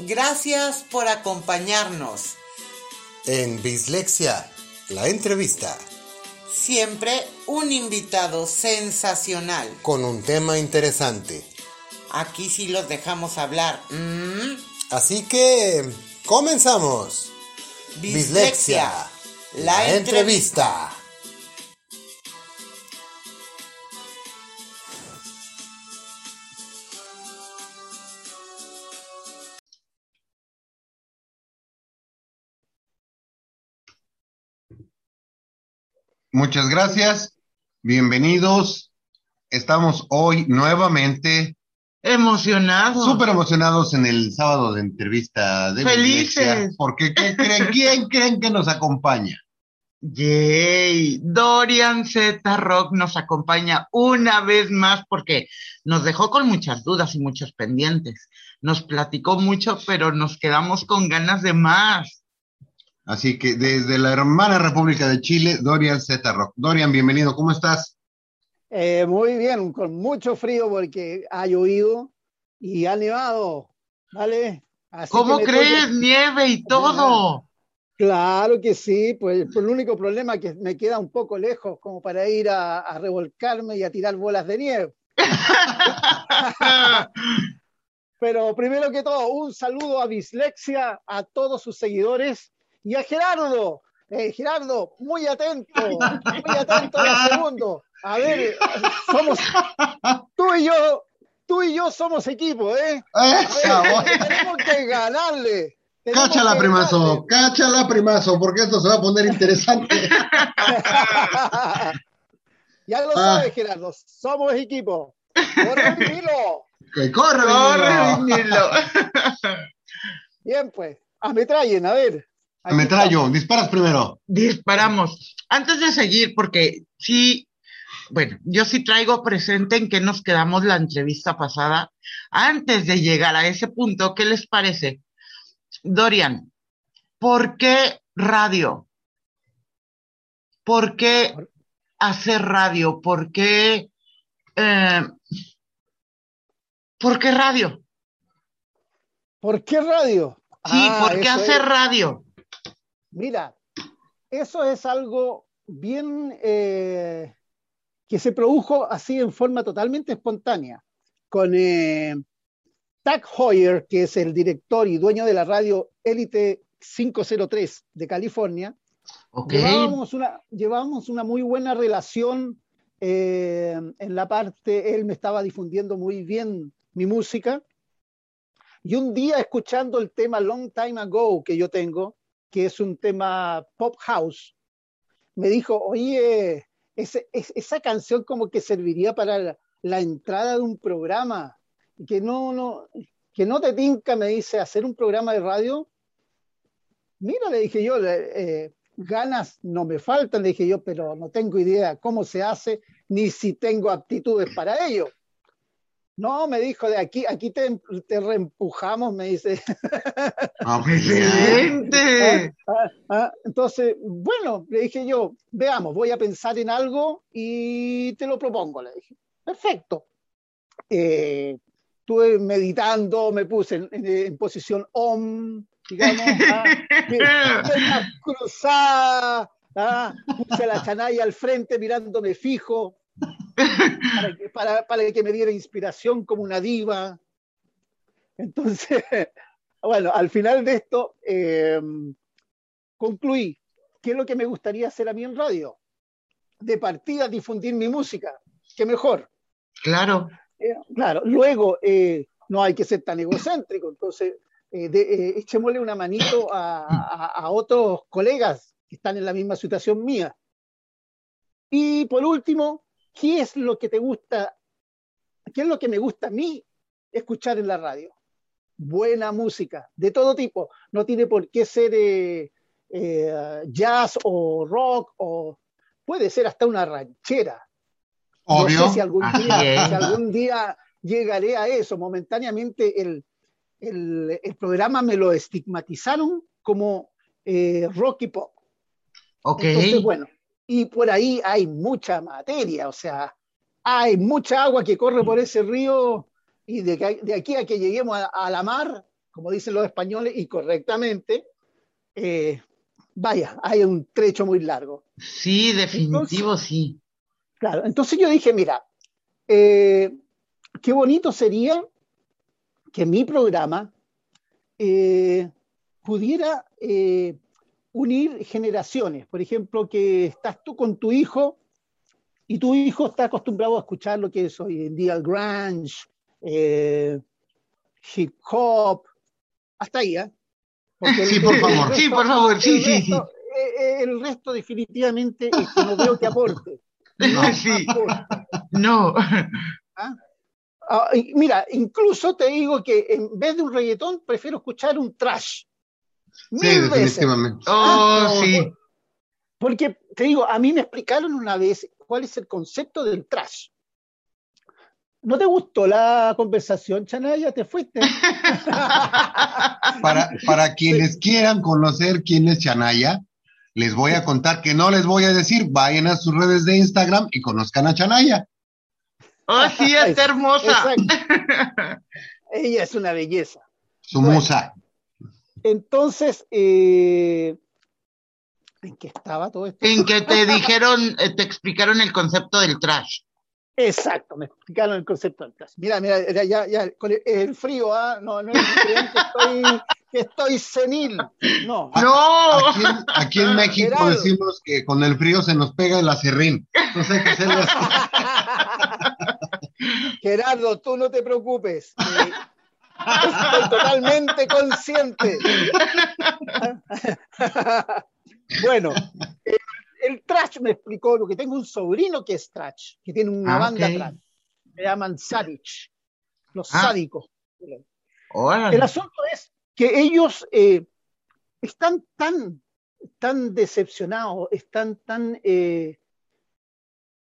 Gracias por acompañarnos. En Bislexia, la entrevista. Siempre un invitado sensacional. Con un tema interesante. Aquí sí los dejamos hablar. ¿Mm? Así que, comenzamos. Bislexia, la, entrevista. Muchas gracias. Bienvenidos. Estamos hoy nuevamente emocionados. Súper emocionados en el sábado de entrevista de Felices. porque ¿qué creen? ¿quién creen que nos acompaña? Yay, Dorian Z Rock nos acompaña una vez más porque nos dejó con muchas dudas y muchos pendientes. Nos platicó mucho, pero nos quedamos con ganas de más. Así que desde la hermana República de Chile, Dorian Z Rock. Dorian, bienvenido, ¿cómo estás? Eh, muy bien, con mucho frío porque ha llovido y ha nevado, ¿vale? ¿Cómo crees? Nieve y todo. Claro que sí, pues, pues, el único problema es que me queda un poco lejos como para ir a, a revolcarme y a tirar bolas de nieve. Pero primero que todo, un saludo a Bislexia, a todos sus seguidores y a Gerardo. Eh, Gerardo, muy atento, muy atento a segundo. A ver, somos tú y yo, tú y yo somos equipo, ¿eh? tenemos que ganarle. cáchala, primazo, cáchala, primazo, porque esto se va a poner interesante. ya lo ah. sabes, Gerardo, somos equipo. Corre, vinilo. Que corre, vinilo. Bien, pues, ametrallen, a ver. Me traigo, disparas primero. Disparamos. Antes de seguir, porque sí, bueno, yo sí traigo presente en que nos quedamos la entrevista pasada. Antes de llegar a ese punto, ¿qué les parece? Dorian, ¿por qué radio? ¿Por qué hacer radio? ¿Por qué, eh, ¿por qué radio? ¿Por qué radio? Sí, ¿por qué ah, hacer radio? Mira, eso es algo bien eh, que se produjo así en forma totalmente espontánea. Con eh, Tag Hoyer, que es el director y dueño de la radio Elite 503 de California, llevábamos, una, llevábamos una muy buena relación eh, en la parte, él me estaba difundiendo muy bien mi música. Y un día escuchando el tema Long Time Ago que yo tengo, que es un tema pop house, me dijo, oye, esa canción como que serviría para la, entrada de un programa, que no, no, que no te tinca, me dice, hacer un programa de radio. Mira, le dije yo, eh, ganas no me faltan, le dije yo, pero no tengo idea cómo se hace, ni si tengo aptitudes para ello. No, me dijo, de aquí, aquí te, te reempujamos, me dice. Ah, ¡Excelente! Ah, ah, entonces, bueno, le dije yo, veamos, voy a pensar en algo y te lo propongo, le dije. Perfecto. Eh, estuve meditando, me puse en, posición OM, digamos, cruzada, puse la chanaya al frente mirándome fijo para, que, me diera inspiración como una diva. Entonces, bueno, al final de esto, em, concluí, ¿qué es lo que me gustaría hacer a mí en radio? De partida, difundir mi música, ¿qué mejor? Claro. Eh, claro, luego, eh, no hay que ser tan egocéntrico, entonces, eh, echémosle una manito a otros colegas que están en la misma situación mía. Y por último, ¿qué es lo que te gusta? ¿Qué es lo que me gusta a mí escuchar en la radio? Buena música, de todo tipo. No tiene por qué ser eh, eh, jazz o rock, o puede ser hasta una ranchera. No sé si algún, día, llegaré a eso. Momentáneamente el, programa me lo estigmatizaron como eh, rock y pop. Ok. Entonces, bueno, y por ahí hay mucha materia, o sea, hay mucha agua que corre por ese río y de, de aquí a que lleguemos a, la mar como dicen los españoles y correctamente, eh, vaya, hay un trecho muy largo. Sí, definitivo, sí. Claro, entonces yo dije, mira, eh, qué bonito sería que mi programa eh, pudiera unir generaciones. Por ejemplo, que estás tú con tu hijo y tu hijo está acostumbrado a escuchar lo que es hoy en día el grunge, hip hop, hasta ahí, ¿eh? sí, por favor, sí, por favor, sí, sí, sí. El resto definitivamente no veo que aporte. No, sí. No. ¿Ah? Ah, mira, incluso te digo que en vez de un reggaetón, prefiero escuchar un trash. Sí, definitivamente. Oh, ah, sí. Porque te digo, a mí me explicaron una vez cuál es el concepto del trash. ¿No te gustó la conversación, Chanaya? ¿Te fuiste? para, para quienes quieran conocer quién es Chanaya, les voy a contar que no les voy a decir, vayan a sus redes de Instagram y conozcan a Chanaya. Oh, sí, es hermosa. Ella es una belleza. Su musa. Entonces, eh, ¿en qué estaba todo esto? En que te dijeron, eh, te explicaron el concepto del trash. Exacto, me explicaron el concepto del trash. Mira, mira, ya, ya, con el, frío, ¿ah? no, no es que estoy, que estoy senil. No. No. Aquí, en, México decimos que con el frío se nos pega el acerrín. Entonces hay que hacerlo así. Gerardo, tú no te preocupes. estoy totalmente consciente. bueno, el, trash me explicó, porque tengo un sobrino que es trash, que tiene una ah, banda trash. Se llaman Savage, los ah. sádicos. El asunto es que ellos eh, están tan, tan decepcionados, están tan eh,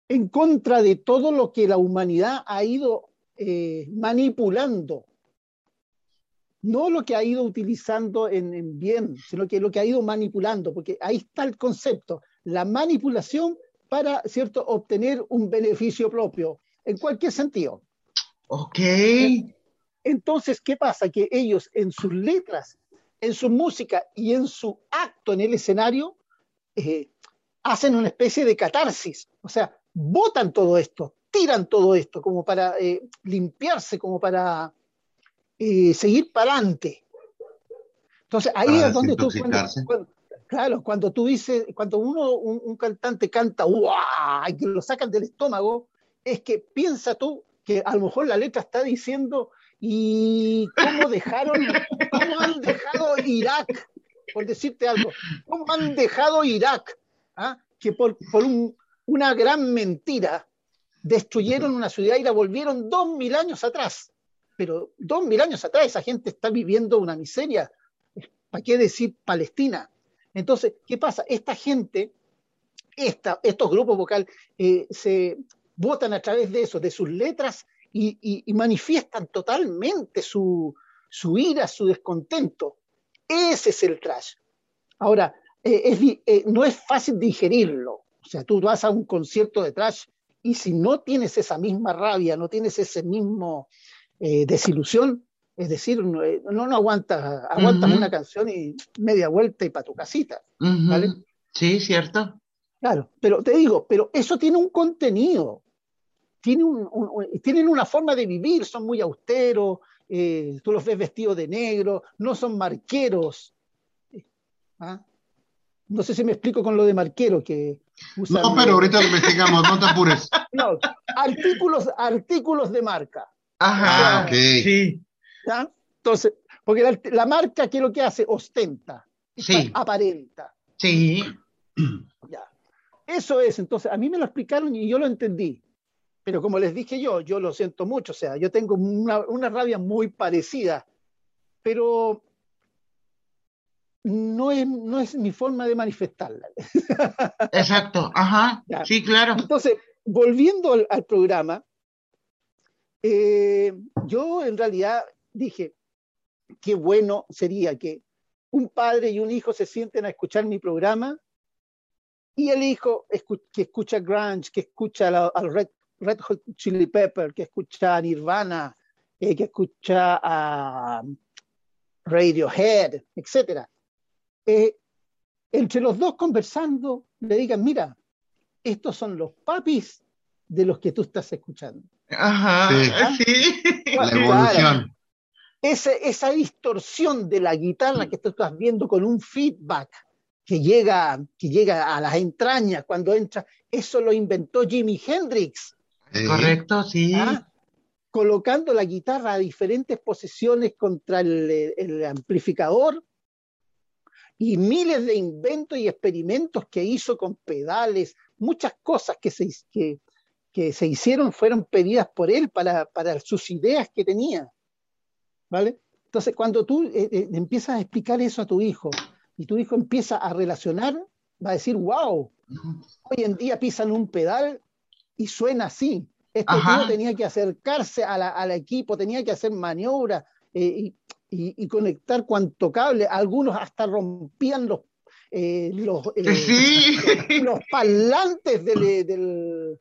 en contra de todo lo que la humanidad ha ido eh, manipulando. No lo que ha ido utilizando en, bien, sino que lo que ha ido manipulando, porque ahí está el concepto, la manipulación para, ¿cierto?, obtener un beneficio propio, en cualquier sentido. Ok. Entonces, ¿qué pasa? Que ellos en sus letras, en su música y en su acto en el escenario, eh, hacen una especie de catarsis. O sea, botan todo esto, tiran todo esto como para eh, limpiarse, como para eh, seguir para adelante. Entonces ahí es donde tú, claro, cuando tú dices, cuando uno, un, cantante canta, ¡guau! y que lo sacan del estómago, es que piensa tú que a lo mejor la letra está diciendo, ¿y cómo dejaron, cómo han dejado Irak? Por decirte algo, ¿cómo han dejado Irak? ¿Ah? Que por, por un, una gran mentira, destruyeron una ciudad y la volvieron dos mil años atrás. Pero dos mil años atrás esa gente está viviendo una miseria. ¿Para qué decir Palestina? Entonces, ¿qué pasa? Esta gente, estos grupos vocales, eh, se votan a través de eso, de sus letras, y, manifiestan totalmente su, ira, su descontento. Ese es el trash. Ahora, eh, eh, no es fácil digerirlo. O sea, tú vas a un concierto de trash y si no tienes esa misma rabia, no tienes ese mismo eh, desilusión, es decir, no, eh, no, aguantas, aguantas una canción y media vuelta y para tu casita. ¿vale? Sí, cierto. Claro, pero te digo, pero eso tiene un contenido, tiene tienen una forma de vivir, son muy austeros, eh, tú los ves vestidos de negro, no son marqueros. ¿ah? No sé si me explico con lo de marquero, que no, pero ahorita lo investigamos, no te apures. No, artículos, artículos de marca. Ajá, ah, ok. Sí. Entonces, porque la, marca, ¿qué es lo que hace? Ostenta. Sí. Aparenta. Sí. Ya. Eso es, entonces, a mí me lo explicaron y yo lo entendí. Pero como les dije yo, yo lo siento mucho, o sea, yo tengo una, una rabia muy parecida. Pero no es, no es mi forma de manifestarla. Exacto, ajá, sí, claro. Entonces, volviendo al, programa, eh, yo en realidad dije, qué bueno sería que un padre y un hijo se sienten a escuchar mi programa y el hijo que escucha grunge, que escucha al Red, Red Hot Chili Pepper, que escucha a Nirvana, eh, que escucha a Radiohead, etc. Eh, entre los dos conversando, le digan, mira, estos son los papis de los que tú estás escuchando. Ajá, Sí. sí. La Claro. evolución. Esa, esa distorsión de la guitarra que tú estás viendo con un feedback que llega, que llega a las entrañas cuando entra, eso lo inventó Jimi Hendrix, Sí. Correcto, sí. ¿ah? colocando la guitarra a diferentes posiciones contra el, el amplificador y miles de inventos y experimentos que hizo con pedales, muchas cosas que se, que, que se hicieron fueron pedidas por él para, para sus ideas que tenía. ¿Vale? Entonces, cuando tú eh, eh, empiezas a explicar eso a tu hijo y tu hijo empieza a relacionar, va a decir, wow, hoy en día pisan un pedal y suena así. Este Ajá. tío tenía que acercarse a la- al equipo, tenía que hacer maniobras eh, y, y- y conectar cuanto cable. Algunos hasta rompían los, los, Sí. los parlantes del, del-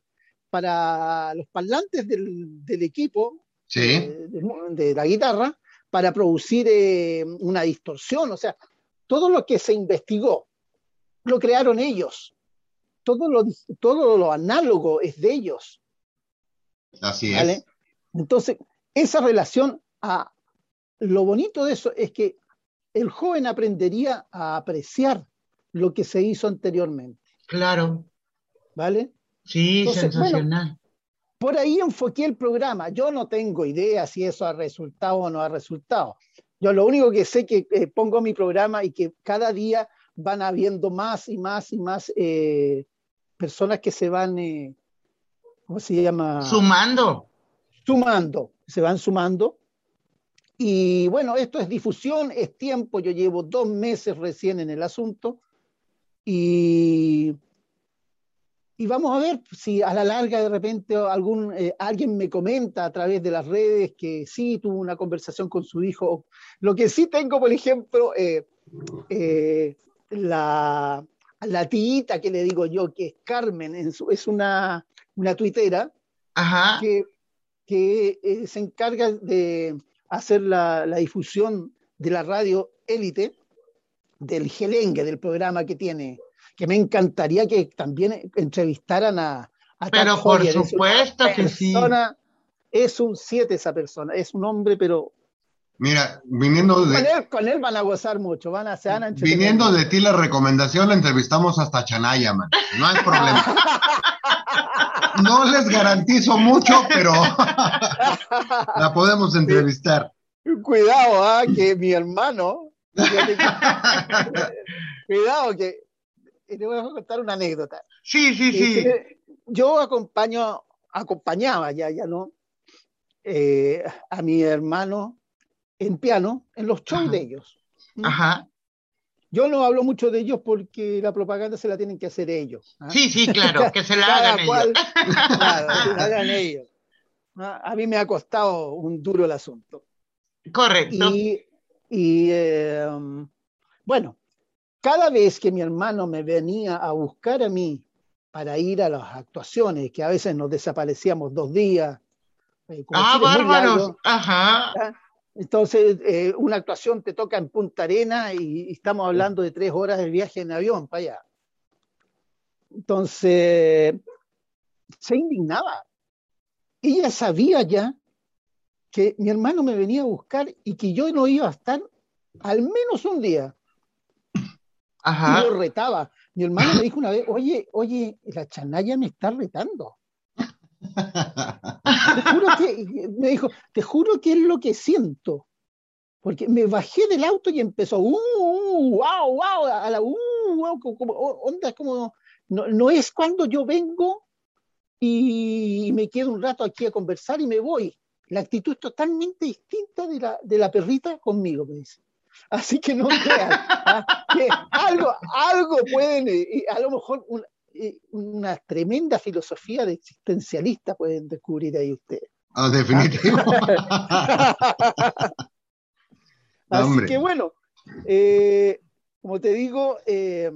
para los parlantes del, del equipo Sí. eh, de, de la guitarra para producir eh, una distorsión. O sea, todo lo que se investigó lo crearon ellos. Todo lo, todo lo análogo es de ellos. Así ¿vale? es. Entonces, esa relación, a, lo bonito de eso es que el joven aprendería a apreciar lo que se hizo anteriormente. Claro. ¿Vale? Sí, Entonces, sensacional. Por ahí enfoqué el programa. Yo no tengo idea si eso ha resultado o no ha resultado. Yo lo único que sé que eh, pongo mi programa y que cada día van habiendo más y más y más eh, personas que se van, eh, ¿cómo se llama? Sumando. sumando, se van sumando. Y bueno, esto es difusión, es tiempo. Yo llevo dos meses recién en el asunto y, y vamos a ver si a la larga de repente algún, eh, alguien me comenta a través de las redes que sí tuvo una conversación con su hijo. Lo que sí tengo, por ejemplo, eh, eh, la, la tita que le digo yo, que es Carmen, en su- es una, una tuitera Ajá. que, que, se encarga de hacer la, la difusión de la radio élite, del gelengue, del programa que tiene, que me encantaría que también entrevistaran a, a Pero por Hoyer. Es supuesto que sí. persona- Es un 7 esa persona, es un hombre, pero Mira, viniendo con de, él, con él van a gozar mucho, van a, se van a viniendo de ti la recomendación, la entrevistamos hasta Chanaya, man. No hay problema. No les garantizo mucho, pero la podemos entrevistar. Cuidado, ah, que mi hermano. cuidado, que. Y Le voy a contar una anécdota. Sí, sí, sí. Yo acompaño, acompañaba ya, ya no, eh, a mi hermano en piano en los shows Ajá. de ellos. Ajá. Yo no hablo mucho de ellos porque la propaganda se la tienen que hacer ellos. ¿ah? Sí, sí, claro, que se la hagan cual, ellos. claro, que la hagan ellos. A mí me ha costado un duro el asunto. Correcto. Y, y, eh, bueno, cada vez que mi hermano me venía a buscar a mí para ir a las actuaciones, que a veces nos desaparecíamos dos días, eh, Ah, bárbaros. Ajá. entonces eh, una actuación te toca en Punta Arena y, y estamos hablando de tres horas de viaje en avión para allá. Entonces, se indignaba. Ella sabía ya que mi hermano me venía a buscar y que yo no iba a estar al menos un día. Ajá. Lo retaba. Mi hermano me dijo una vez, oye, oye, la chanaya me está retando. Me dijo, te juro que es lo que siento. Porque me bajé del auto y empezó, uh, uh, wow, wow, a la, uh, wow, como, como- onda, como, no, no es cuando yo vengo y me quedo un rato aquí a conversar y me voy. La actitud es totalmente distinta de la, de la perrita conmigo, me dice. Así que no crean, ¿ah? que algo, algo pueden, eh, eh, a lo mejor un- eh, una tremenda filosofía de existencialista pueden descubrir ahí ustedes. Ah, definitivo. Así Hombre. que bueno, eh, como te digo, ese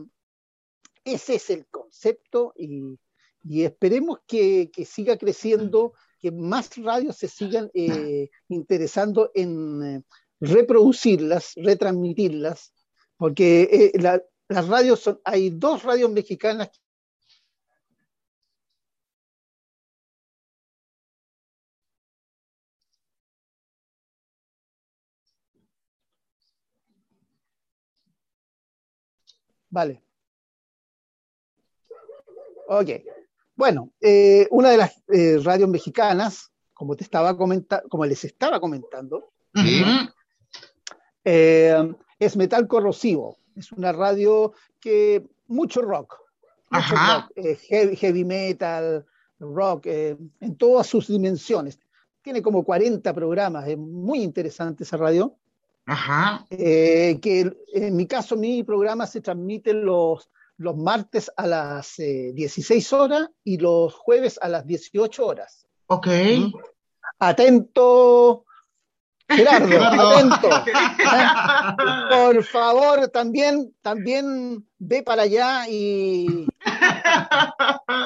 es el concepto y, y esperemos que, que siga creciendo, que más radios se sigan eh, interesando en, reproducirlas, retransmitirlas, porque las radios son, hay dos radios mexicanas Vale. Ok. Bueno, eh, una de las eh, radios mexicanas, como te estaba comentando, como les estaba comentando, eh, es Metal Corrosivo. Es una radio que mucho rock, mucho rock heavy, metal, rock, en todas sus dimensiones. Tiene como 40 programas, es muy interesante esa radio. Ajá. Eh, que en mi caso, mi programa se transmite los, los martes a las 16 eh, horas y los jueves a las 18 horas. Ok. ¿Mm? Atento, Gerardo, atento. Por favor, también, también ve para allá y...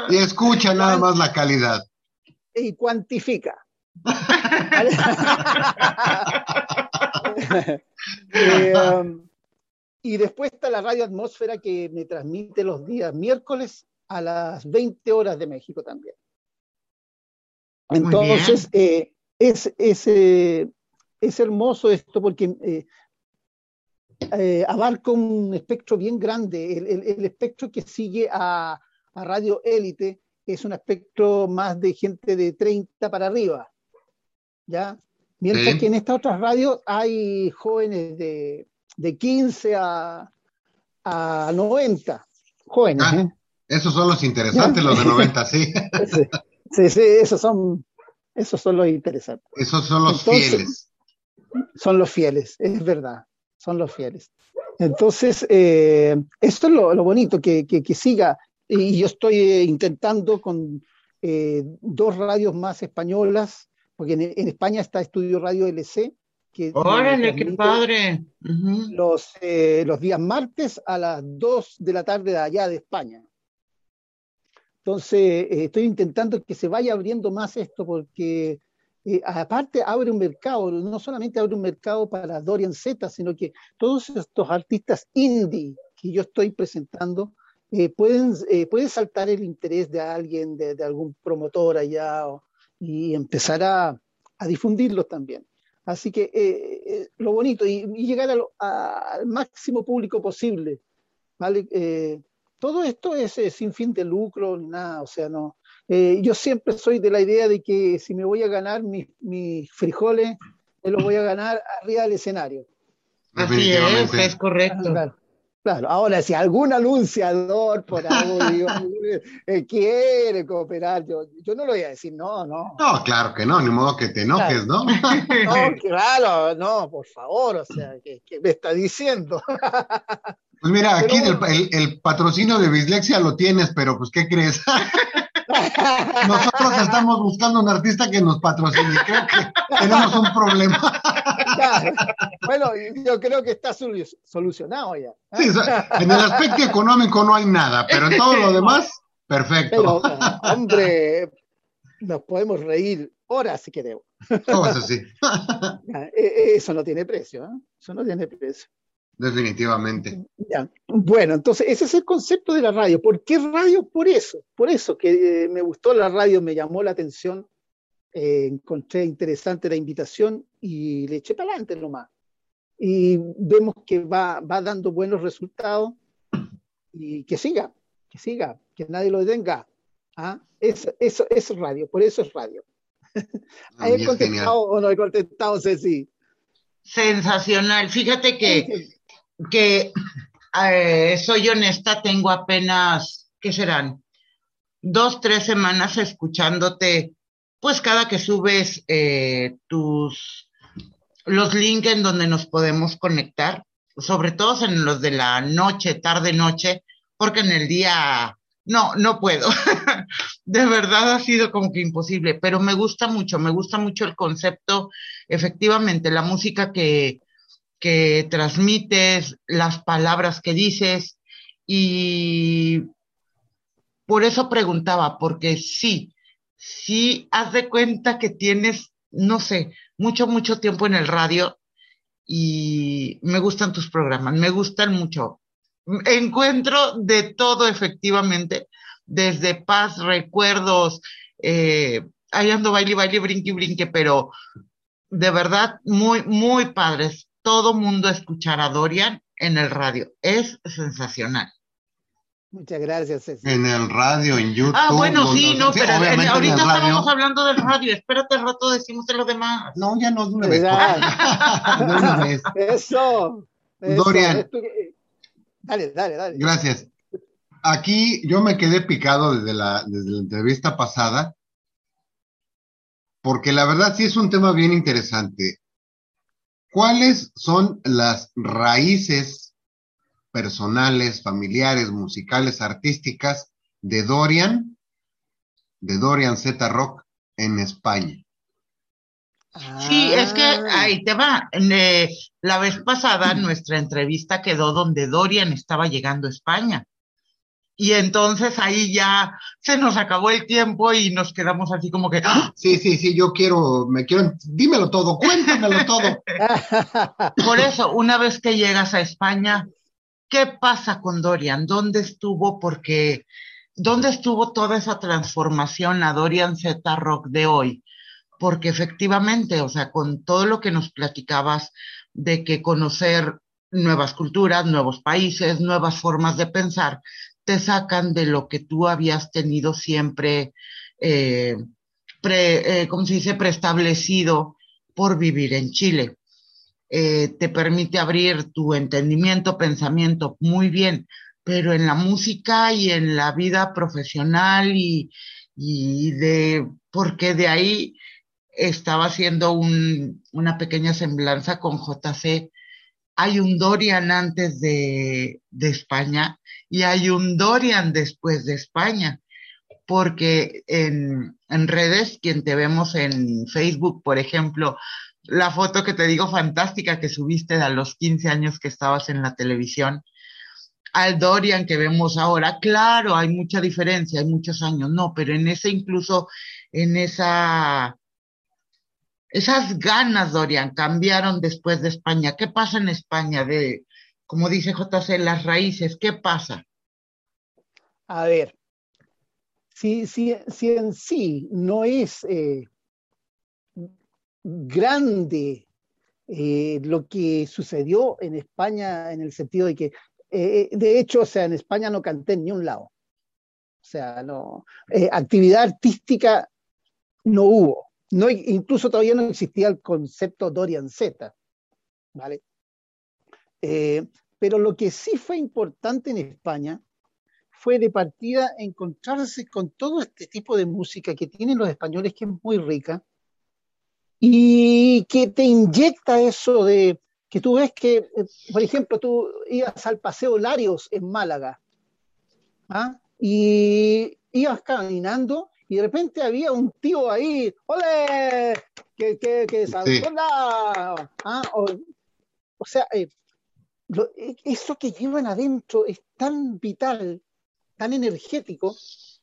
Y escucha nada más la calidad. Y cuantifica. Eh, um, y después está la radio Atmósfera que me transmite los días miércoles a las 20 horas de México también. Entonces, eh, es, es, eh, es, hermoso esto porque abarca un espectro bien grande. El, espectro que sigue a, a Radio Élite es un espectro más de gente de 30 para arriba. ¿ya? Mientras que en estas otras radios hay jóvenes de, de 15 a, a 90, jóvenes. Ah, ¿eh? Esos son los interesantes, los de 90, sí. sí. Sí, esos son, esos son los interesantes. Esos son los fieles. Son los fieles, es verdad, son los fieles. Entonces, eh, esto es lo, lo bonito, que, que, que, siga. Y yo estoy intentando con eh, dos radios más españolas porque en, España está Estudio Radio LC. Que ¡Órale, qué padre! los, eh, los días martes a las 2 de la tarde de allá de España. Entonces, eh, estoy intentando que se vaya abriendo más esto porque eh, aparte abre un mercado, no solamente abre un mercado para Dorian Z, sino que todos estos artistas indie que yo estoy presentando pueden, puede saltar el interés de alguien, de, de algún promotor allá o, y empezar a, a difundirlos también. Así que eh, eh, lo bonito y, llegar al máximo público posible. ¿vale? Eh, todo esto es, sin fin de lucro ni nada, o sea, no. Yo siempre soy de la idea de que si me voy a ganar mis, mis frijoles, me los voy a ganar arriba del escenario. Así es, es correcto. Claro, ahora si algún anunciador por audio eh, quiere cooperar, yo, yo no lo voy a decir, no, no. No, claro que no, ni modo que te enojes, ¿no? No, claro, no, por favor, o sea, ¿qué, me está diciendo? Pues mira, aquí el, el, patrocinio de Bislexia lo tienes, pero pues, ¿qué crees? Nosotros estamos buscando un artista que nos patrocine. Creo que tenemos un problema. Bueno, yo creo que está solucionado ya. ¿eh? en el aspecto económico no hay nada, pero en todo lo demás, perfecto. hombre, nos podemos reír horas si queremos. así. E, eso no tiene precio, ¿eh? Eso no tiene precio. Definitivamente. Bueno, entonces ese es el concepto de la radio. ¿Por qué radio? Por eso, por eso que eh, me gustó la radio, me llamó la atención, eh, encontré interesante la invitación y le eché para adelante nomás. Y vemos que va, va dando buenos resultados y que siga, que siga, que nadie lo detenga. ¿Ah? Eso, eso es radio, por eso es radio. Ah, ¿He contestado o no he contestado, Ceci? Sensacional. Fíjate que que soy honesta, tengo apenas, ¿qué serán? Dos, tres semanas escuchándote, pues cada que subes eh, tus, los links en donde nos podemos conectar, sobre todo en los de la noche, tarde, noche, porque en el día no, no puedo. de verdad ha sido como que imposible, pero me gusta mucho, me gusta mucho el concepto, efectivamente, la música que, que transmites, las palabras que dices y por eso preguntaba, porque sí, sí haz de cuenta que tienes, no sé, mucho, mucho tiempo en el radio y me gustan tus programas, me gustan mucho. Encuentro de todo efectivamente, desde paz, recuerdos, eh, ahí ando baile, baile, brinque, brinque, pero de verdad muy, muy padres. Todo mundo escuchar a Dorian en el radio. Es sensacional. Muchas gracias, Ceci. En el radio, en YouTube. Ah, bueno, sí, no, sí, pero en ahorita el radio. estábamos hablando del radio. Espérate al rato, decimos de lo demás. No, ya no, de una vez. ¿Verdad? De una vez. Eso. eso, Dorian. Dale, dale, dale. Gracias. Aquí yo me quedé picado desde la, desde la entrevista pasada, porque la verdad sí es un tema bien interesante. ¿Cuáles son las raíces personales, familiares, musicales, artísticas de Dorian, de Dorian Z Rock en España? Sí, es que Ah. ahí te va. La vez pasada nuestra entrevista quedó donde Dorian estaba llegando a España. Y entonces ahí ya se nos acabó el tiempo y nos quedamos así como que, ¡ah! Sí, sí, sí, yo quiero, me quiero, dímelo todo, cuéntamelo todo. Por eso, una vez que llegas a España, ¿qué pasa con Dorian? ¿Dónde estuvo? Porque, ¿dónde estuvo toda esa transformación a Dorian Z Rock de hoy? Porque efectivamente, o sea, con todo lo que nos platicabas de que conocer nuevas culturas, nuevos países, nuevas formas de pensar, te sacan de lo que tú habías tenido siempre, eh, eh, ¿cómo se dice?, preestablecido por vivir en Chile eh, te permite abrir tu entendimiento, pensamiento muy bien, pero en la música y en la vida profesional y, de, porque de ahí estaba haciendo un, una pequeña semblanza con JC. Hay un Dorian antes de España y hay un Dorian después de España porque en, redes, quien te vemos en Facebook, por ejemplo, la foto que te digo fantástica que subiste a los 15 años que estabas en la televisión, al Dorian que vemos ahora, claro, hay mucha diferencia, hay muchos años, no, pero en ese incluso, en esa, esas ganas, Dorian, cambiaron después de España. ¿Qué pasa en España de, como dice JC, las raíces? ¿Qué pasa? A ver, si, si, si en sí no es eh, grande eh, lo que sucedió en España en el sentido de que, eh, de hecho, o sea, en España no canté ni un lado. O sea, no, actividad artística no hubo. No, incluso todavía no existía el concepto Dorian Z. ¿vale? Eh, pero lo que sí fue importante en España fue de partida encontrarse con todo este tipo de música que tienen los españoles, que es muy rica, y que te inyecta eso de que tú ves que, eh, por ejemplo, tú ibas al Paseo Larios en Málaga, ¿ah? y ibas caminando y de repente había un tío ahí, ¡ole! Que, que, la- ¿ah? o, o sea, eh, lo- eh, eso que llevan adentro es tan vital, tan energético,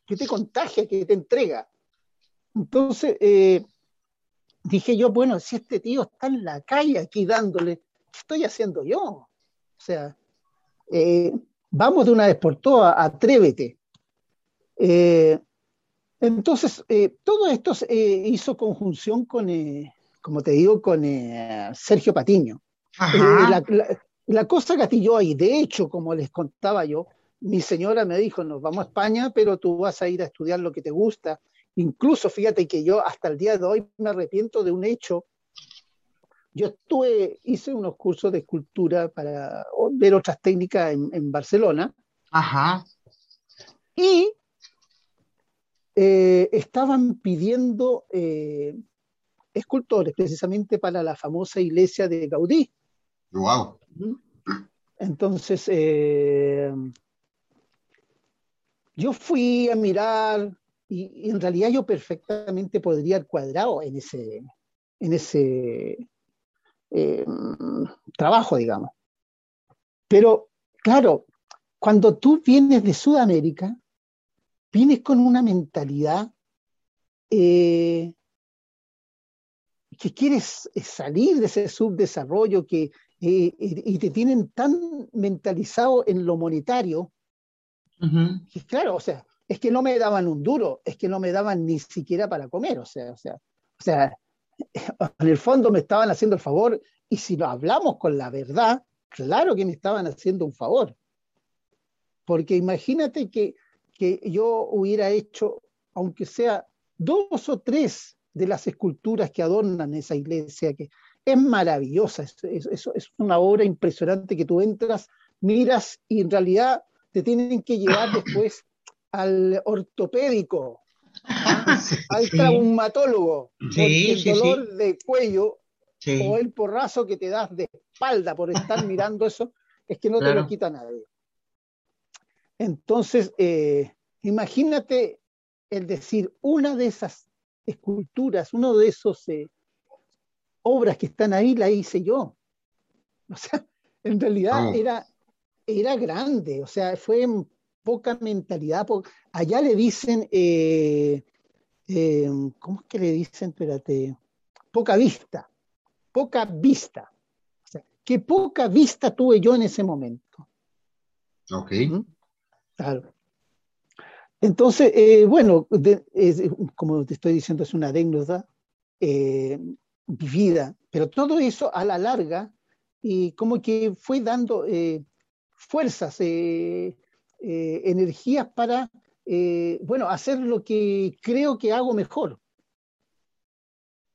que te contagia, que te entrega. Entonces, eh, dije yo, bueno, si este tío está en la calle aquí dándole, ¿qué estoy haciendo yo? O sea, eh, vamos de una vez por todas, atrévete. Eh, entonces, eh, todo esto hizo conjunción con, como te digo, con Sergio Patiño. La, la- la cosa gatilló ahí. De hecho, como les contaba yo, mi señora me dijo, nos vamos a España, pero tú vas a ir a estudiar lo que te gusta. Incluso, fíjate que yo hasta el día de hoy me arrepiento de un hecho. Yo estuve, hice unos cursos de escultura para ver otras técnicas en, en Barcelona Ajá. y eh, estaban pidiendo eh, escultores precisamente para la famosa iglesia de Gaudí. Wow. Entonces, eh, yo fui a mirar y, en realidad yo perfectamente podría haber cuadrado en ese, en ese eh, trabajo, digamos. Pero, claro, cuando tú vienes de Sudamérica, vienes con una mentalidad eh, que quieres salir de ese subdesarrollo que, eh, y te tienen tan mentalizado en lo monetario, que claro, o sea, es que no me daban un duro, es que no me daban ni siquiera para comer, o sea, o sea, o sea, en el fondo me estaban haciendo el favor y si lo hablamos con la verdad, claro que me estaban haciendo un favor. Porque imagínate que, que yo hubiera hecho, aunque sea dos o tres de las esculturas que adornan esa iglesia, que es maravillosa, es, es, es, una obra impresionante que tú entras, miras y en realidad te tienen que llevar después al ortopédico, ¿ah? al traumatólogo, porque el dolor de cuello o el porrazo que te das de espalda por estar mirando eso, es que no te lo quita nadie. Entonces, eh, imagínate el decir, una de esas esculturas, uno de esos eh, obras que están ahí, la hice yo. O sea, en realidad era, era grande, o sea, fue poca mentalidad. allá le dicen, eh, eh, ¿cómo es que le dicen? Espérate, poca vista, poca vista. O sea, qué poca vista tuve yo en ese momento. Ok. Claro. Entonces, eh, bueno, como te estoy diciendo, es una anécdota vivida, pero todo eso a la larga, y como que fue dando fuerzas, eh, energías para, eh, bueno, hacer lo que creo que hago mejor.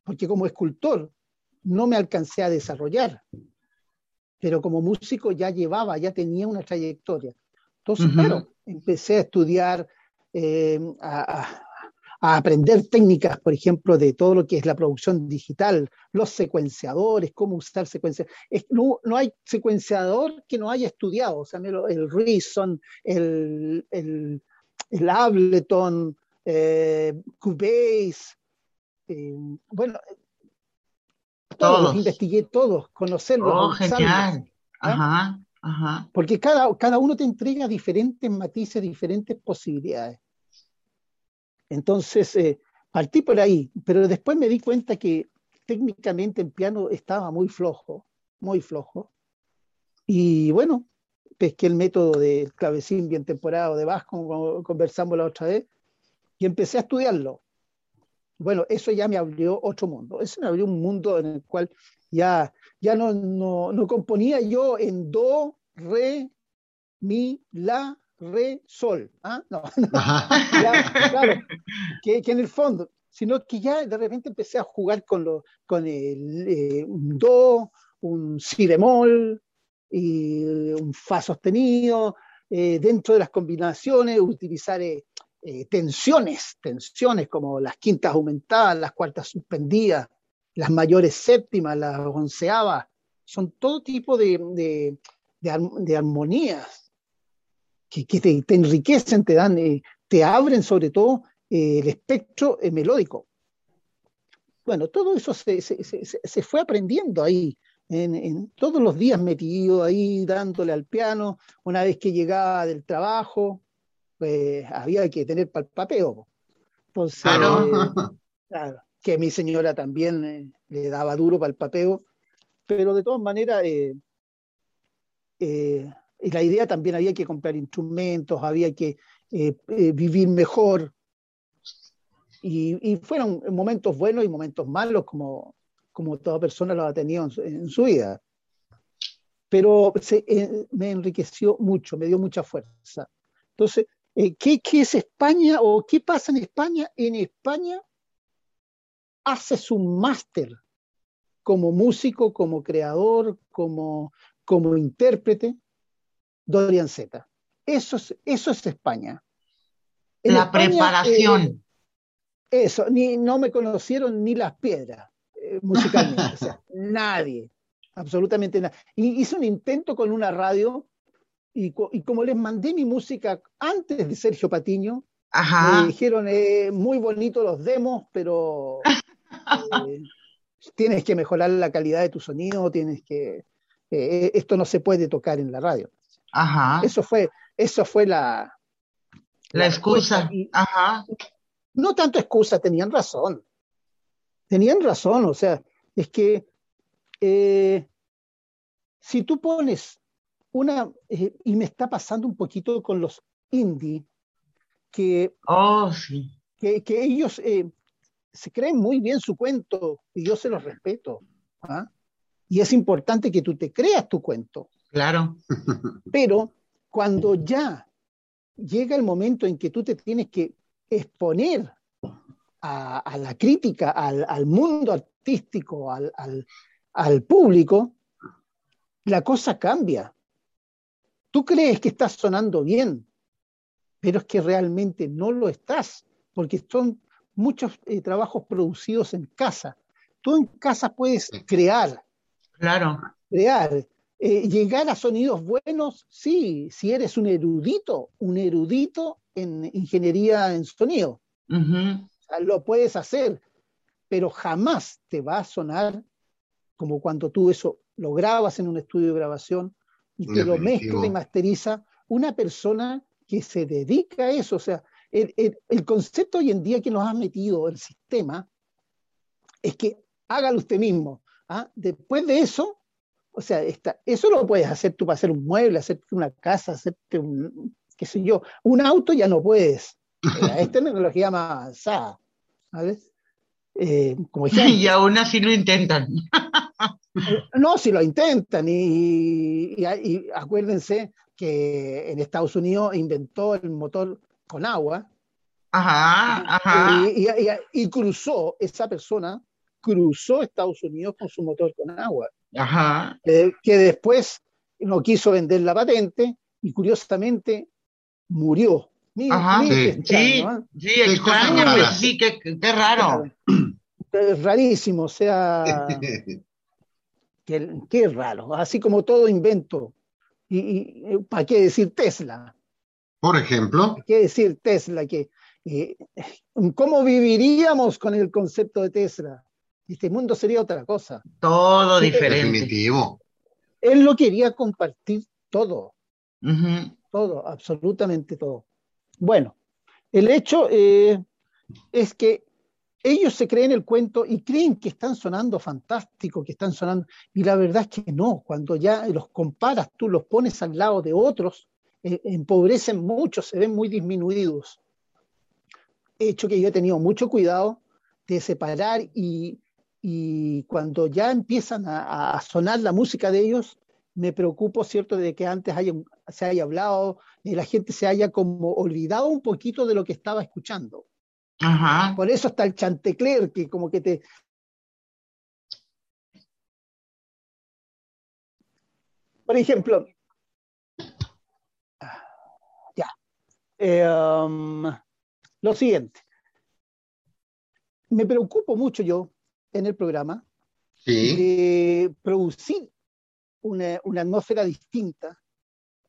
Porque como escultor no me alcancé a desarrollar, pero como músico ya llevaba, ya tenía una trayectoria. Entonces, claro, empecé a estudiar, eh, a, a aprender técnicas, por ejemplo, de todo lo que es la producción digital, los secuenciadores, cómo usar secuenciadores. No, no, hay secuenciador que no haya estudiado, o sea, el Reason, el, el, el Ableton, eh, Cubase, eh, bueno, todos los investigué todos, conocerlos. Oh, genial. Ajá, ajá. Porque cada, cada uno te entrega diferentes matices, diferentes posibilidades. Entonces, eh, partí por ahí, pero después me di cuenta que técnicamente el piano estaba muy flojo, muy flojo. Y bueno, pesqué el método del clavecín bien temporado de Bach, como conversamos la otra vez, y empecé a estudiarlo. Bueno, eso ya me abrió otro mundo. Eso me abrió un mundo en el cual ya, ya no, no, no componía yo en do, re, mi, la, re, sol. ¿ah? No, claro, que, en el fondo, sino que ya de repente empecé a jugar con, lo, con el eh, un do, un si bemol, y un fa sostenido, eh, dentro de las combinaciones, utilizar eh, tensiones, tensiones como las quintas aumentadas, las cuartas suspendidas, las mayores séptimas, las onceavas, son todo tipo de, de, de armonías que, te, enriquecen, te dan, eh, te abren sobre todo eh, el espectro eh, melódico. Bueno, todo eso se, se, se, fue aprendiendo ahí, en, en, todos los días metido ahí, dándole al piano. Una vez que llegaba del trabajo, pues había que tener palpapeo. Entonces, claro, que mi señora también le daba duro para el papeo, pero de todas maneras, la idea también había que comprar instrumentos, había que eh, eh, vivir mejor. Y, fueron momentos buenos y momentos malos, como, como toda persona lo ha tenido en su, vida. Pero eh, me enriqueció mucho, me dio mucha fuerza. Entonces, ¿qué, ¿qué es España o qué pasa en España? En España haces un máster como músico, como creador, como, como intérprete, Dorian Z. Eso es, eso es España. la preparación. Eh, eso, ni, no me conocieron ni las piedras eh, musicalmente, o sea, nadie, absolutamente nadie. Y hice un intento con una radio y, como les mandé mi música antes de Sergio Patiño, me dijeron, eh, muy bonito los demos, pero tienes que mejorar la calidad de tu sonido, tienes que... esto no se puede tocar en la radio. Ajá. Eso fue, eso fue la... La, excusa. Ajá. No tanto excusa, tenían razón. Tenían razón, o sea, es que eh, si tú pones una, eh, y me está pasando un poquito con los indie, que, Oh, sí. que, que ellos eh, se creen muy bien su cuento y yo se los respeto. ¿ah? Y es importante que tú te creas tu cuento. Claro. Pero cuando ya llega el momento en que tú te tienes que exponer a, a la crítica, al, al mundo artístico, al, al- al público, la cosa cambia. Tú crees que estás sonando bien, pero es que realmente no lo estás, porque son muchos eh, trabajos producidos en casa. Tú en casa puedes crear, Claro. crear, eh, llegar a sonidos buenos, sí, si eres un erudito, un erudito en ingeniería en sonido, Ujú. O sea, lo puedes hacer, pero jamás te va a sonar como cuando tú eso lo grabas en un estudio de grabación y te lo mezcla y masteriza una persona que se dedica a eso. O sea, el, el- el concepto hoy en día que nos ha metido el sistema es que hágalo usted mismo. ¿ah? Después de eso, o sea, esta- eso lo puedes hacer tú para hacer un mueble, hacerte una casa, hacerte un, qué sé yo, un auto ya no puedes. Eh, Es tecnología más avanzada, ¿sabes? Eh, como ejemplo. Y aún así lo intentan. No, si lo intentan y, y- y acuérdense que en Estados Unidos inventó el motor con agua Ajá, ajá. y- y cruzó, esa persona cruzó Estados Unidos con su motor con agua, Ajá. que, que después no quiso vender la patente y curiosamente murió. Mira, Ajá. mira qué Sí, Sí, extraño, ¿eh? sí, extraño, cosas güey, raras. sí, qué, qué raro. Es rarísimo, o sea, qué, qué raro, así como todo invento. Y, y ¿para qué decir Tesla? Por ejemplo, ¿Para qué decir Tesla? Que, eh, ¿Cómo viviríamos con el concepto de Tesla? Este mundo sería otra cosa. Todo diferente. definitivo. Él lo quería compartir todo, todo, absolutamente todo. Bueno, el hecho eh, es que ellos se creen el cuento y creen que están sonando fantástico, que están sonando, y la verdad es que no, cuando ya los comparas, tú los pones al lado de otros, eh, empobrecen mucho, se ven muy disminuidos. Hecho que yo he tenido mucho cuidado de separar y, y cuando ya empiezan a, a sonar la música de ellos, me preocupo, ¿cierto?, de que antes haya, se haya hablado, y la gente se haya como olvidado un poquito de lo que estaba escuchando. Ajá. Por eso está el chantecler, que como que te... Por ejemplo, ya, Eh, um, lo siguiente, me preocupo mucho yo en el programa Sí, de producir una, una atmósfera distinta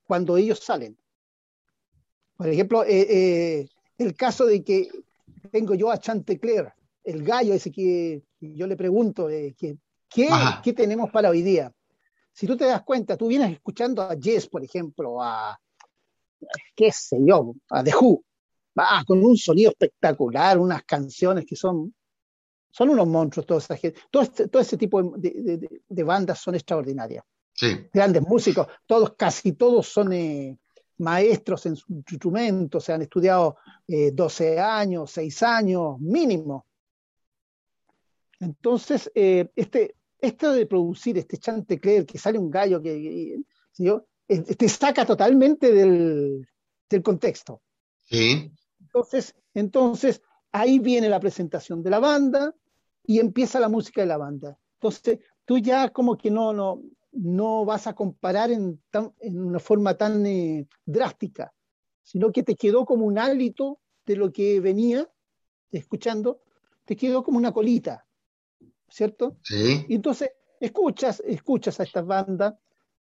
cuando ellos salen. Por ejemplo, eh, eh, el caso de que tengo yo a Chantecler, el gallo ese que yo le pregunto, eh, que, ¿qué, qué tenemos para hoy día? Si tú te das cuenta, tú vienes escuchando a Jess, por ejemplo, a, qué sé yo, a The Who, ah, con un sonido espectacular, unas canciones que son, son unos monstruos, toda esa gente. Todo, este- todo ese tipo de, de- de- bandas son extraordinarias sí, grandes músicos, todos, casi todos son eh, maestros en su instrumento, se han estudiado eh, 12 años, 6 años mínimo. Entonces, eh, este, esto de producir este chantecler, que sale un gallo que, que- ¿sí yo? Te saca totalmente del, del contexto. sí, Entonces, entonces, ahí viene la presentación de la banda y empieza la música de la banda. Entonces, tú ya como que no, no, no vas a comparar en, tan- en una forma tan eh, drástica, sino que te quedó como un hálito de lo que venía escuchando, te quedó como una colita, ¿cierto? sí, Y entonces escuchas, escuchas a estas bandas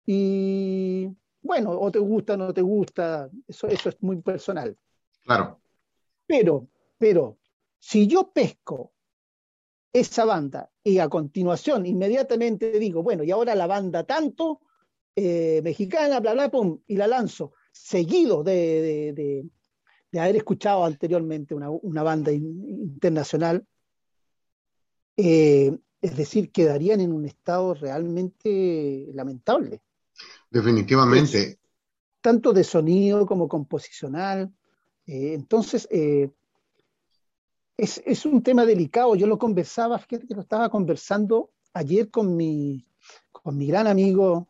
y bueno, o te gusta o no te gusta, eso, eso es muy personal. claro. Pero, pero, si yo pesco esa banda y a continuación inmediatamente digo, bueno, y ahora la banda tanto, eh, mexicana, bla, bla, pum, y la lanzo, seguido de, de- de- de haber escuchado anteriormente una, una banda in- internacional, eh, es decir, quedarían en un estado realmente lamentable. Definitivamente. tanto de sonido como composicional. Eh, entonces, es, es, un tema delicado. Yo lo conversaba, fíjate que lo estaba conversando ayer con mi, con mi gran amigo,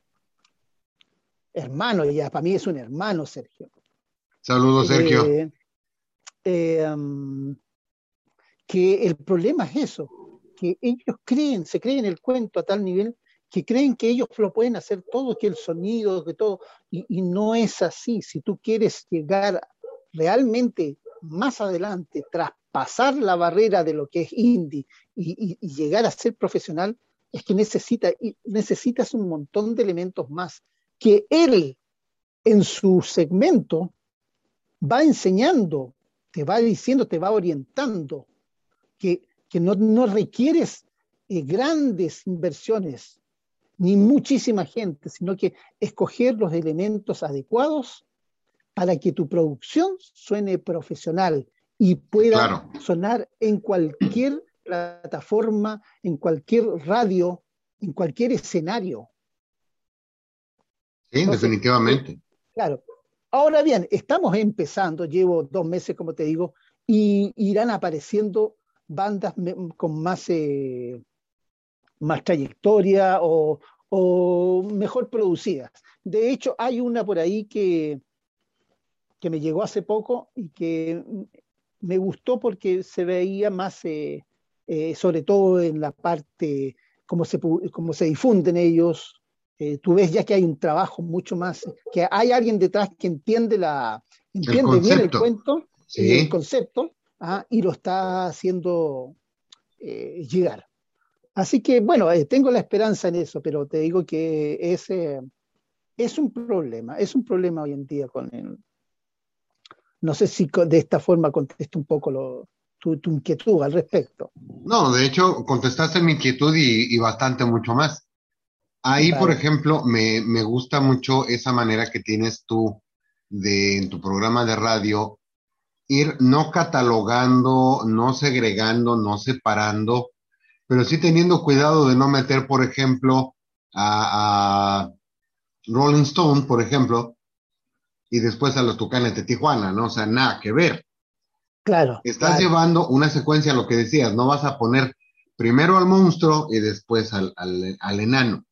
hermano, ya para mí es un hermano, Sergio. Saludos, Sergio. Eh, um, que el problema es eso, que ellos creen, se creen el cuento a tal nivel que creen que ellos lo pueden hacer todo, que el sonido, que todo, y, y no es así. Si tú quieres llegar realmente más adelante, traspasar la barrera de lo que es indie y llegar a ser profesional, es que necesita, necesitas un montón de elementos más que él en su segmento va enseñando, te va diciendo, te va orientando, que que no, no requieres eh, grandes inversiones ni muchísima gente, sino que escoger los elementos adecuados para que tu producción suene profesional y pueda claro. sonar en cualquier plataforma, en cualquier radio, en cualquier escenario. Sí, Entonces, definitivamente. Claro. Ahora bien, estamos empezando, llevo dos meses, como te digo, y irán apareciendo bandas con más, eh, más trayectoria o, o, mejor producidas. De hecho, hay una por ahí que, que me llegó hace poco y que me gustó porque se veía más, eh, eh, sobre todo en la parte, cómo se, cómo se difunden ellos. Eh, tú ves ya que hay un trabajo mucho más, que hay alguien detrás que entiende, la, entiende el bien el cuento, sí. el concepto, ¿ah? y lo está haciendo llegar. Así que, bueno, tengo la esperanza en eso, pero te digo que es, eh, es un problema, es un problema hoy en día con el... No sé si de esta forma contesto un poco lo, tu, tu, inquietud al respecto. No, de hecho, contestaste mi inquietud y, y bastante mucho más. Ahí, vale. por ejemplo, me, me gusta mucho esa manera que tienes tú de en tu programa de radio ir no catalogando, no segregando, no separando, pero sí teniendo cuidado de no meter, por ejemplo, a, a Rolling Stone, por ejemplo, y después a los Tucanes de Tijuana, ¿no? O sea, nada que ver. Claro. Estás claro. llevando una secuencia, lo que decías, no vas a poner primero al monstruo y después al, al, al enano.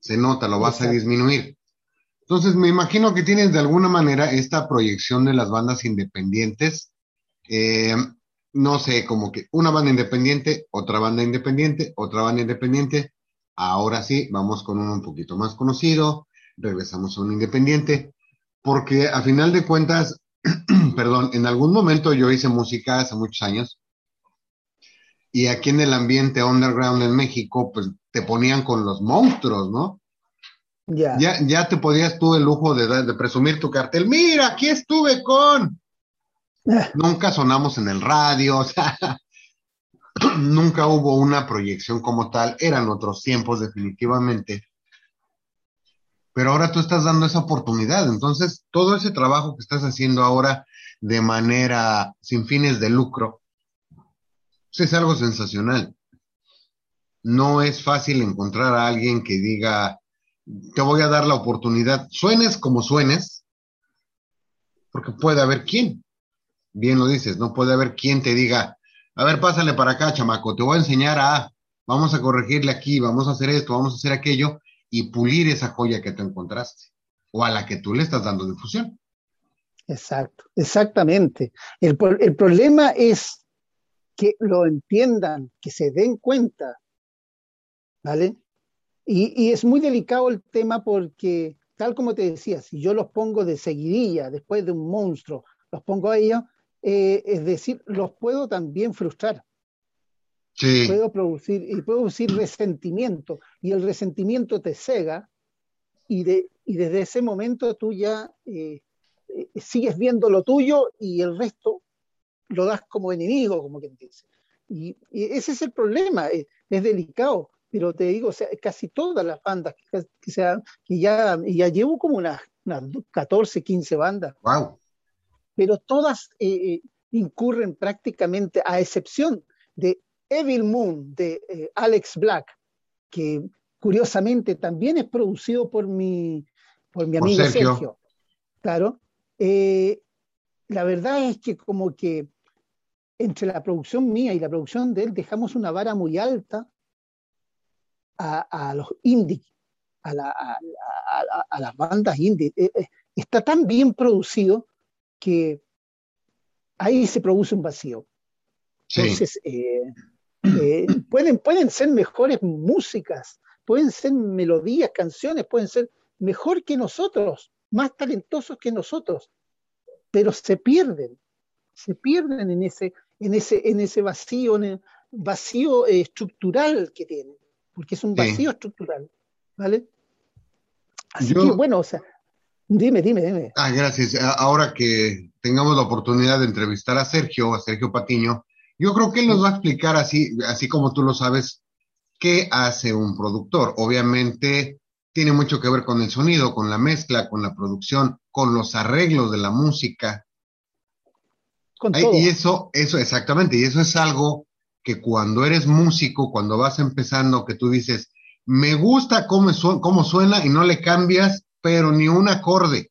Se nota, lo vas Exacto. a disminuir. Entonces, me imagino que tienes de alguna manera esta proyección de las bandas independientes. Eh, no sé, como que una banda independiente, otra banda independiente, otra banda independiente. Ahora sí, vamos con uno un poquito más conocido, regresamos a un independiente, porque a final de cuentas, perdón, en algún momento yo hice música hace muchos años, y aquí en el ambiente underground en México, pues te ponían con los monstruos, ¿no? Yeah. Ya, ya te podías tú el lujo de, de presumir tu cartel. Mira, aquí estuve con. Nunca sonamos en el radio, o sea, nunca hubo una proyección como tal. Eran otros tiempos, definitivamente. Pero ahora tú estás dando esa oportunidad. Entonces, todo ese trabajo que estás haciendo ahora de manera sin fines de lucro, pues es algo sensacional. No es fácil encontrar a alguien que diga, te voy a dar la oportunidad, suenes como suenes, porque puede haber quien, bien lo dices, no puede haber quien te diga, a ver, pásale para acá, chamaco, te voy a enseñar a, vamos a corregirle aquí, vamos a hacer esto, vamos a hacer aquello, y pulir esa joya que te encontraste, o a la que tú le estás dando difusión. Exacto, exactamente. El, el problema es que lo entiendan, que se den cuenta, ¿vale? Y, y, es muy delicado el tema porque, tal como te decía, si yo los pongo de seguidilla después de un monstruo, los pongo a ellos, eh, es decir, los puedo también frustrar. Sí. Puedo producir, y puedo producir resentimiento, y el resentimiento te cega, y, de, y desde ese momento tú ya eh, eh, sigues viendo lo tuyo y el resto lo das como enemigo, como quien dice. Y, y ese es el problema, es, es delicado pero te digo, o sea, casi todas las bandas que, que, sea, que ya, ya llevo como unas, unas 14, 15 bandas. Wow. Pero todas eh, incurren prácticamente, a excepción de Evil Moon de eh, Alex Black, que curiosamente también es producido por mi, por mi amigo Sergio. Claro. Eh, la verdad es que como que entre la producción mía y la producción de él dejamos una vara muy alta a, los indie, a, las bandas indie. Eh, está tan bien producido que ahí se produce un vacío. Entonces, eh, pueden, pueden ser mejores músicas, pueden ser melodías, canciones, pueden ser mejor que nosotros, más talentosos que nosotros, pero se pierden, se pierden en ese, en ese, en ese vacío, en el vacío eh, estructural que tienen, porque es un vacío estructural, ¿vale? Así que bueno, o sea, dime, dime, dime. Ah, gracias. Ahora que tengamos la oportunidad de entrevistar a Sergio, a Sergio Patiño, yo creo que él nos va a explicar así, así como tú lo sabes, qué hace un productor. Obviamente tiene mucho que ver con el sonido, con la mezcla, con la producción, con los arreglos de la música. Y eso, eso exactamente, y eso es algo que cuando eres músico, cuando vas empezando, que tú dices, me gusta cómo, cómo suena y no le cambias, pero ni un acorde.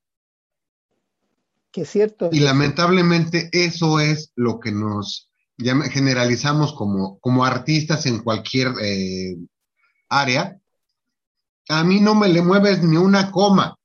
Que es cierto. Y lamentablemente eso es lo que nos ya generalizamos como, como artistas en cualquier eh, área, a mí no me le mueves ni una coma.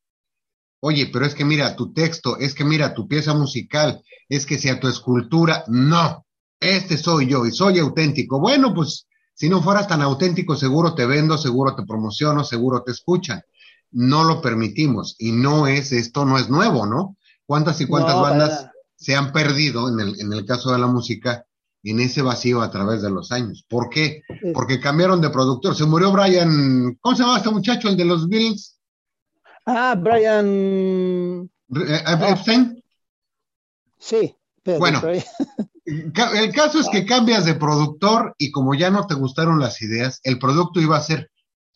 Oye, pero es que mira tu texto, es que mira tu pieza musical, es que sea tu escultura, no, este soy yo y soy auténtico. Bueno, pues si no fueras tan auténtico, seguro te vendo, seguro te promociono, seguro te escuchan. No lo permitimos y no es, esto no es nuevo, ¿no? ¿Cuántas y cuántas bandas se han perdido en el, en el caso de la música en ese vacío a través de los años. ¿Por qué? Porque cambiaron de productor. Se murió Brian, ¿cómo se llama este muchacho, el de los Bills? Ah, Brian eh. Epstein. Sí. bueno, el caso es que cambias de productor y como ya no te gustaron las ideas, el producto iba a ser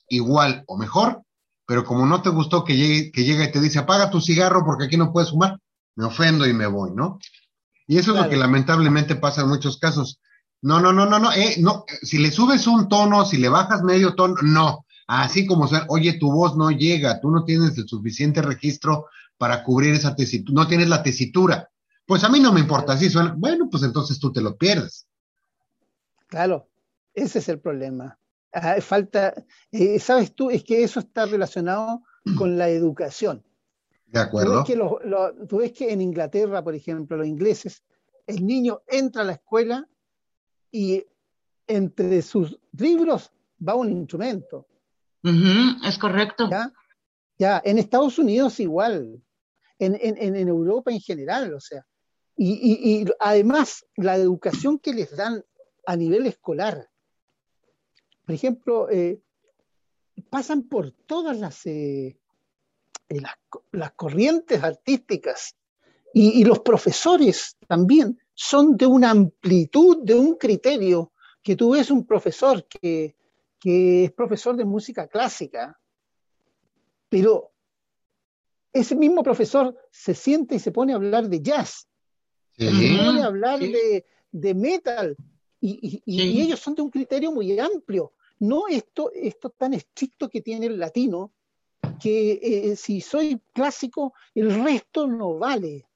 igual o mejor, pero como no te gustó que llegue, que llega y te dice, apaga tu cigarro porque aquí no puedes fumar, me ofendo y me voy, ¿no? Y eso es lo que lamentablemente pasa en muchos casos. No, no, no, no, no, eh, no, si le subes un tono, si le bajas medio tono, no. Así como, sea, oye, tu voz no llega, tú no tienes el suficiente registro para cubrir esa tesitura, no tienes la tesitura. Pues a mí no me importa si suena, bueno, pues entonces tú te lo pierdes. Claro, ese es el problema. Ah, falta, eh, sabes tú, es que eso está relacionado con la educación. De acuerdo. Tú ves, que en Inglaterra, por ejemplo, los ingleses, el niño entra a la escuela y entre sus libros va un instrumento. es correcto. ¿Ya? ¿Ya? en Estados Unidos igual, en, en, Europa en general, o sea. Y, además, la educación que les dan a nivel escolar. Por ejemplo, eh, pasan por todas las, eh, las, corrientes artísticas y, los profesores también son de una amplitud, de un criterio, que tú ves un profesor que, es profesor de música clásica, pero ese mismo profesor se siente y se pone a hablar de jazz, se pone a hablar de, metal, y, ellos son de un criterio muy amplio, no esto, esto tan estricto que tiene el latino, que eh, si soy clásico, el resto no vale.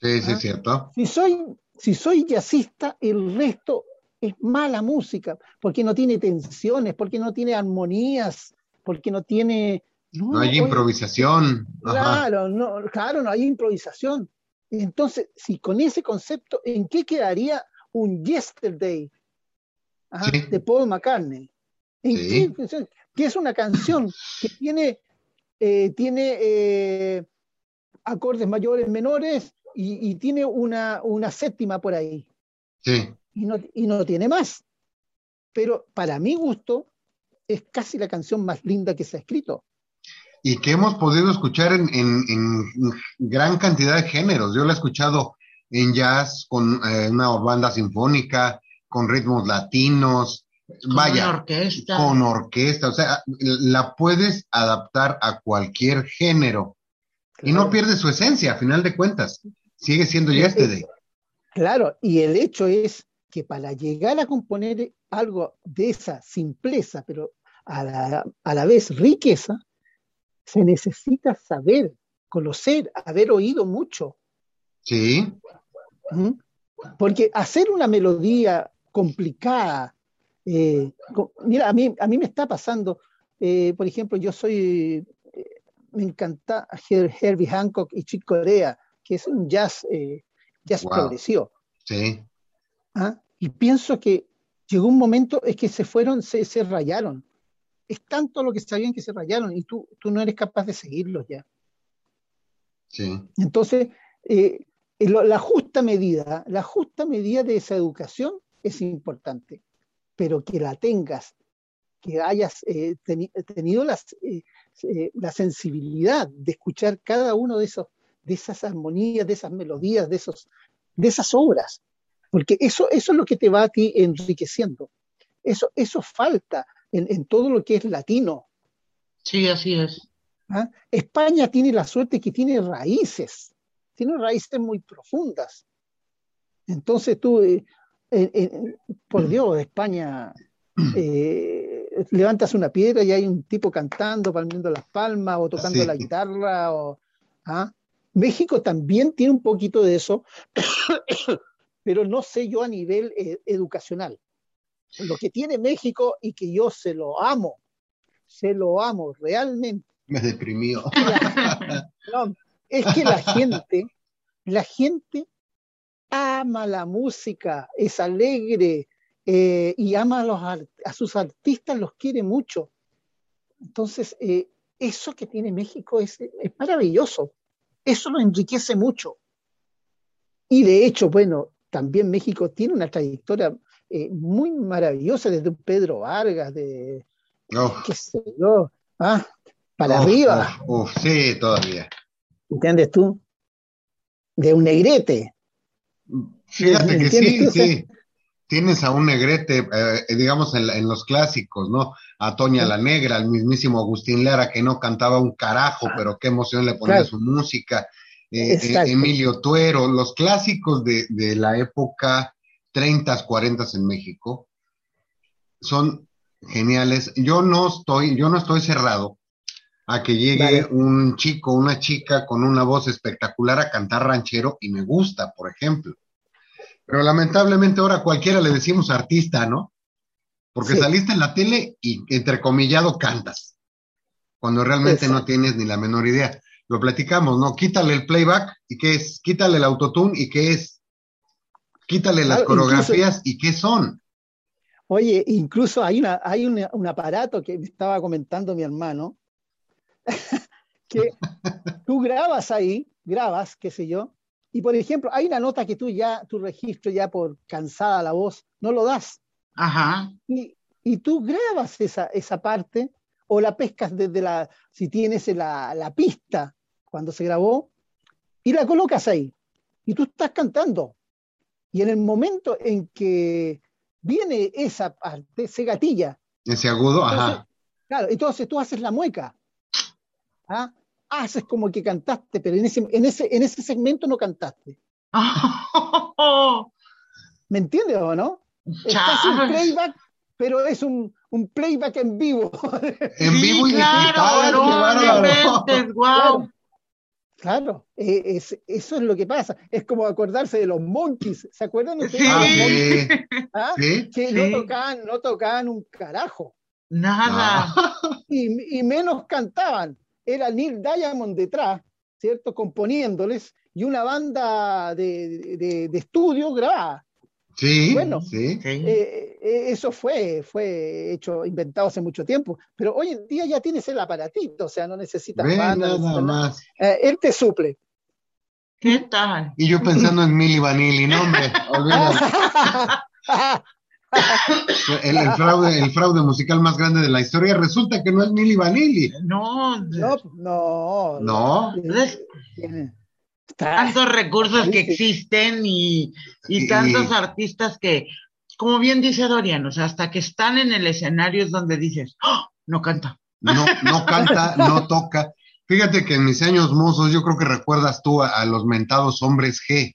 Sí, sí, es ¿Ah? cierto. Si soy, si soy jazzista, el resto es mala música, porque no tiene tensiones, porque no tiene armonías, porque no tiene... No, hay improvisación. Claro, no, claro, no hay improvisación. Entonces, si con ese concepto, ¿en qué quedaría un Yesterday de Paul McCartney? ¿En qué, que es una canción que tiene, eh, tiene eh, acordes mayores, menores y, tiene una, una, séptima por ahí. Sí. Y no, y no tiene más. Pero para mi gusto es casi la canción más linda que se ha escrito. Y que hemos podido escuchar en, en, gran cantidad de géneros. Yo la he escuchado en jazz, con eh, una banda sinfónica, con ritmos latinos, Vaya, orquesta. con orquesta, o sea, la puedes adaptar a cualquier género y no pierde su esencia, a final de cuentas, sigue siendo Yesterday. Claro, y el hecho es que para llegar a componer algo de esa simpleza, pero a la, a la vez riqueza, se necesita saber, conocer, haber oído mucho. Sí. ¿Mm? Porque hacer una melodía complicada, eh, mira, a mí, a mí me está pasando, eh, por ejemplo, yo soy, eh, me encanta Her- Herbie Hancock y Chick Corea, que es un jazz, eh, jazz Wow. progresivo. Sí. ¿ah? Y pienso que llegó un momento es que se fueron, se, se rayaron. Es tanto lo que sabían que se rayaron y tú, tú no eres capaz de seguirlos ya. Sí. Entonces, la justa medida, la justa medida de esa educación es importante, pero que la tengas, que hayas eh, teni- tenido las, eh, eh, la sensibilidad de escuchar cada uno de esos, de esas armonías, de esas melodías, de esos, de esas obras, porque eso, eso es lo que te va a ti enriqueciendo. Eso, eso falta en, en todo lo que es latino. Sí, así es. ¿ah? España tiene la suerte que tiene raíces, tiene raíces muy profundas. Entonces tú, eh, eh, eh, por Dios, España, eh, levantas una piedra y hay un tipo cantando, palmeando las palmas o tocando Sí. la guitarra. O, ¿ah? México también tiene un poquito de eso, pero no sé yo a nivel eh, educacional. Lo que tiene México y que yo se lo amo, se lo amo realmente. Me deprimió. No, es que la gente, la gente ama la música, es alegre eh, y ama a, los a sus artistas, los quiere mucho. Entonces, eh, eso que tiene México es, es maravilloso, eso lo enriquece mucho. Y de hecho, bueno, también México tiene una trayectoria eh, muy maravillosa desde un Pedro Vargas, de Uf, qué sé yo, ah, para uf, arriba. uf, uf, sí, todavía. ¿Entiendes tú? De un negrete. Fíjate que ¿Entiendes sí, sí. Tienes a un negrete, eh, digamos, en, en los clásicos, ¿no? A Toña la Negra, al mismísimo Agustín Lara, que no cantaba un carajo, pero qué emoción le ponía Ah. Claro. su música. Eh, eh. Emilio Tuero, los clásicos de, de la época 30, 40 en México son geniales. Yo no estoy, yo no estoy cerrado a que llegue Vale. un chico, una chica con una voz espectacular a cantar ranchero y me gusta, por ejemplo. Pero lamentablemente ahora cualquiera le decimos artista, ¿no? Porque Sí. saliste en la tele y entrecomillado cantas, cuando realmente no tienes ni la menor idea. Lo platicamos, ¿no? Quítale el playback y qué es, quítale el autotune y qué es, quítale las incluso- coreografías y qué son. Oye, incluso hay, una, hay un aparato que estaba comentando mi hermano, que tú grabas ahí, grabas, qué sé yo, y por ejemplo, hay una nota que tú ya, tu registro ya por cansada la voz, no lo das, Ajá. y, y tú grabas esa, esa parte o la pescas desde la, si tienes la, la pista cuando se grabó, y la colocas ahí, y tú estás cantando. Y en el momento en que viene esa parte, se gatilla, Ese agudo, entonces, ajá. claro, entonces tú haces la mueca. ¿Ah? Haces como que cantaste, pero en ese, en, ese, en ese segmento no cantaste. ¿Me entiendes o no? Estás en playback, pero es un, un playback en vivo. En Sí, vivo y claro, digital, no, inventes, guau. Claro, eh, es- eso es lo que pasa. Es como acordarse de los monkeys. ¿Se acuerdan ustedes Sí. Ah, los monkeys? sí, ¿Ah? sí. Que Sí. no, tocaban, no tocaban un carajo. Nada. y, y menos cantaban. Era Neil Diamond detrás, ¿cierto? Componiéndoles y una banda de, de- de estudio grabada. Sí, Bueno. sí. Eh, eh, eso fue, fue hecho, inventado hace mucho tiempo, pero hoy en día ya tienes el aparatito, o sea, no necesitas Ve banda, no nada necesitas nada. más. Eh, él te suple. ¿Qué tal? Y yo pensando en Milli Vanilli, no hombre, olvídalo. El, el fraude, el fraude musical más grande de la historia resulta que no es Milli Vanilli. No, no, no. No. Tantos recursos que existen y, y Y- tantos artistas que, como bien dice Dorian, o sea, hasta que están en el escenario es donde dices, ¡Oh! no canta. No, no canta, no toca. Fíjate que en mis años mozos yo creo que recuerdas tú a, a los mentados hombres G.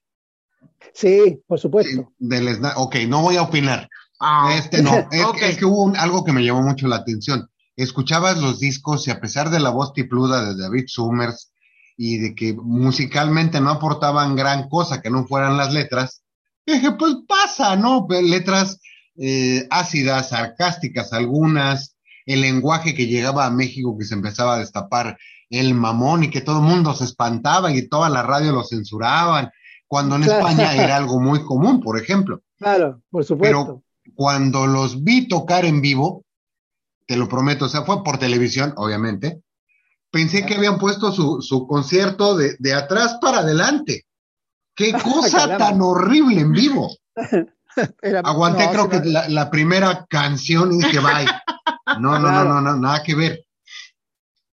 Sí, por supuesto. Del ok, no voy a opinar. Ah, Este no, es, que hubo un- algo que me llamó mucho la atención. Escuchabas los discos y a pesar de la voz tipluda de David Summers y de que musicalmente no aportaban gran cosa que no fueran las letras, dije, pues pasa, ¿no? Letras eh, ácidas, sarcásticas algunas, el lenguaje que llegaba a México que se empezaba a destapar el mamón y que todo el mundo se espantaba y toda la radio lo censuraban, cuando en Claro. España era algo muy común, por ejemplo Claro, por supuesto. Cuando los vi tocar en vivo, te lo prometo, o sea, fue por televisión, obviamente, pensé que habían puesto su, su concierto de, de atrás para adelante. ¡Qué cosa tan horrible en vivo! Era- Aguanté no, creo que la, la primera canción y dije, bye. No, no, no, Claro. no, no, nada que ver.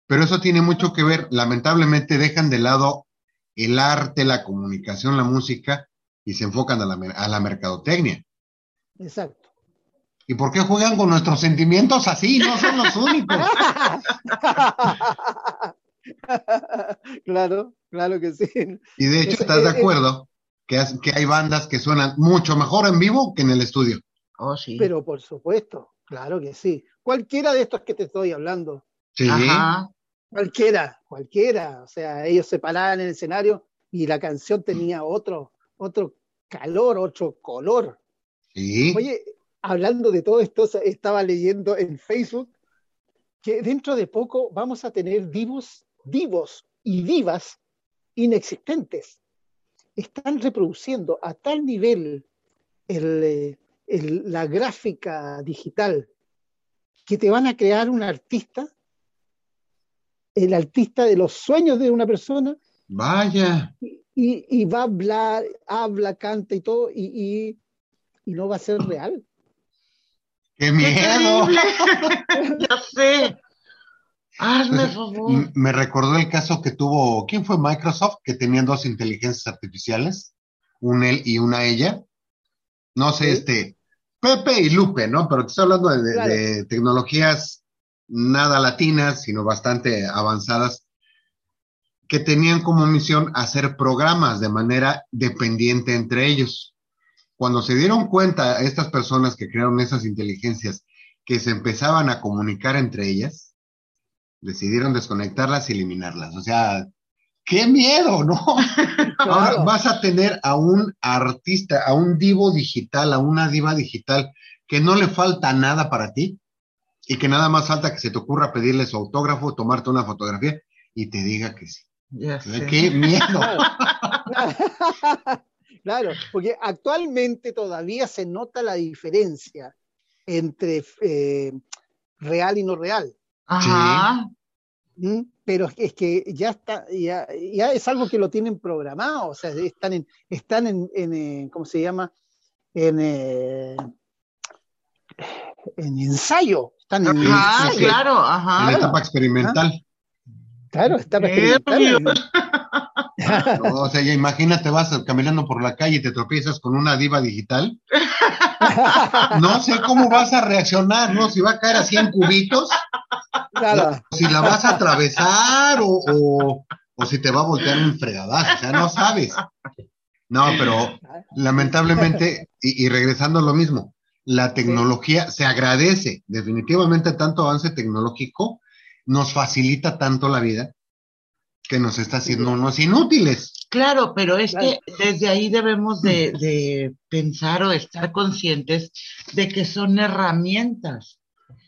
Pero eso tiene mucho que ver. Lamentablemente dejan de lado el arte, la comunicación, la música y se enfocan a la, a la mercadotecnia. Exacto. ¿Y por qué juegan con nuestros sentimientos así? No son los únicos. claro, claro que sí. Y de hecho, Es- ¿estás de acuerdo que, has- que hay bandas que suenan mucho mejor en vivo que en el estudio? oh, sí. Pero por supuesto, claro que sí. Cualquiera de estos que te estoy hablando, Sí. Ajá. cualquiera, cualquiera. O sea, ellos se paraban en el escenario y la canción tenía otro, otro calor, otro color. Sí. Oye, hablando de todo esto, estaba leyendo en Facebook que dentro de poco vamos a tener divos, divos y divas inexistentes. Están reproduciendo a tal nivel el, eh, el- la gráfica digital que te van a crear un artista, el artista de los sueños de una persona, Vaya. y, y va a hablar, habla, canta y todo, y, y- y no va a ser real. ¡Qué ¡Qué miedo! ya sé. Hazme Pues, favor. Me recordó el caso que tuvo, ¿quién fue Microsoft? Que tenían dos inteligencias artificiales, un él y una ella. No sé, Sí. este, Pepe y Lupe, ¿no? Pero te estoy hablando de, de- Claro. de tecnologías nada latinas, sino bastante avanzadas, que tenían como misión hacer programas de manera dependiente entre ellos. Cuando se dieron cuenta estas personas que crearon esas inteligencias que se empezaban a comunicar entre ellas, decidieron desconectarlas y eliminarlas. O sea, qué miedo, ¿no? Ahora vas a tener a un artista, a un divo digital, a una diva digital que no le falta nada para ti y que nada más falta que se te ocurra pedirle su autógrafo, tomarte una fotografía y te diga que sí. Ya sé. ¡Qué miedo! Claro, porque actualmente todavía se nota la diferencia entre eh, real y no real. Ajá. ¿m? Pero es que, ya está, ya, ya es algo que lo tienen programado, o sea, están en, están en, en, eh, ¿cómo se llama? En, eh, en ensayo, están en, Ajá, sí. claro, En la ajá. etapa experimental. claro, está No, o sea, ya imagínate, vas caminando por la calle y te tropiezas con una diva digital. No sé cómo vas a reaccionar, ¿no? Si va a caer así en cubitos, Claro, si la vas a atravesar o, o, o si te va a voltear un fregadazo, o sea, no sabes. No, pero lamentablemente, y, y regresando a lo mismo, la tecnología se agradece, definitivamente tanto avance tecnológico nos facilita tanto la vida que nos está haciendo unos inútiles. Claro, pero es que desde ahí debemos de, de pensar o estar conscientes de que son herramientas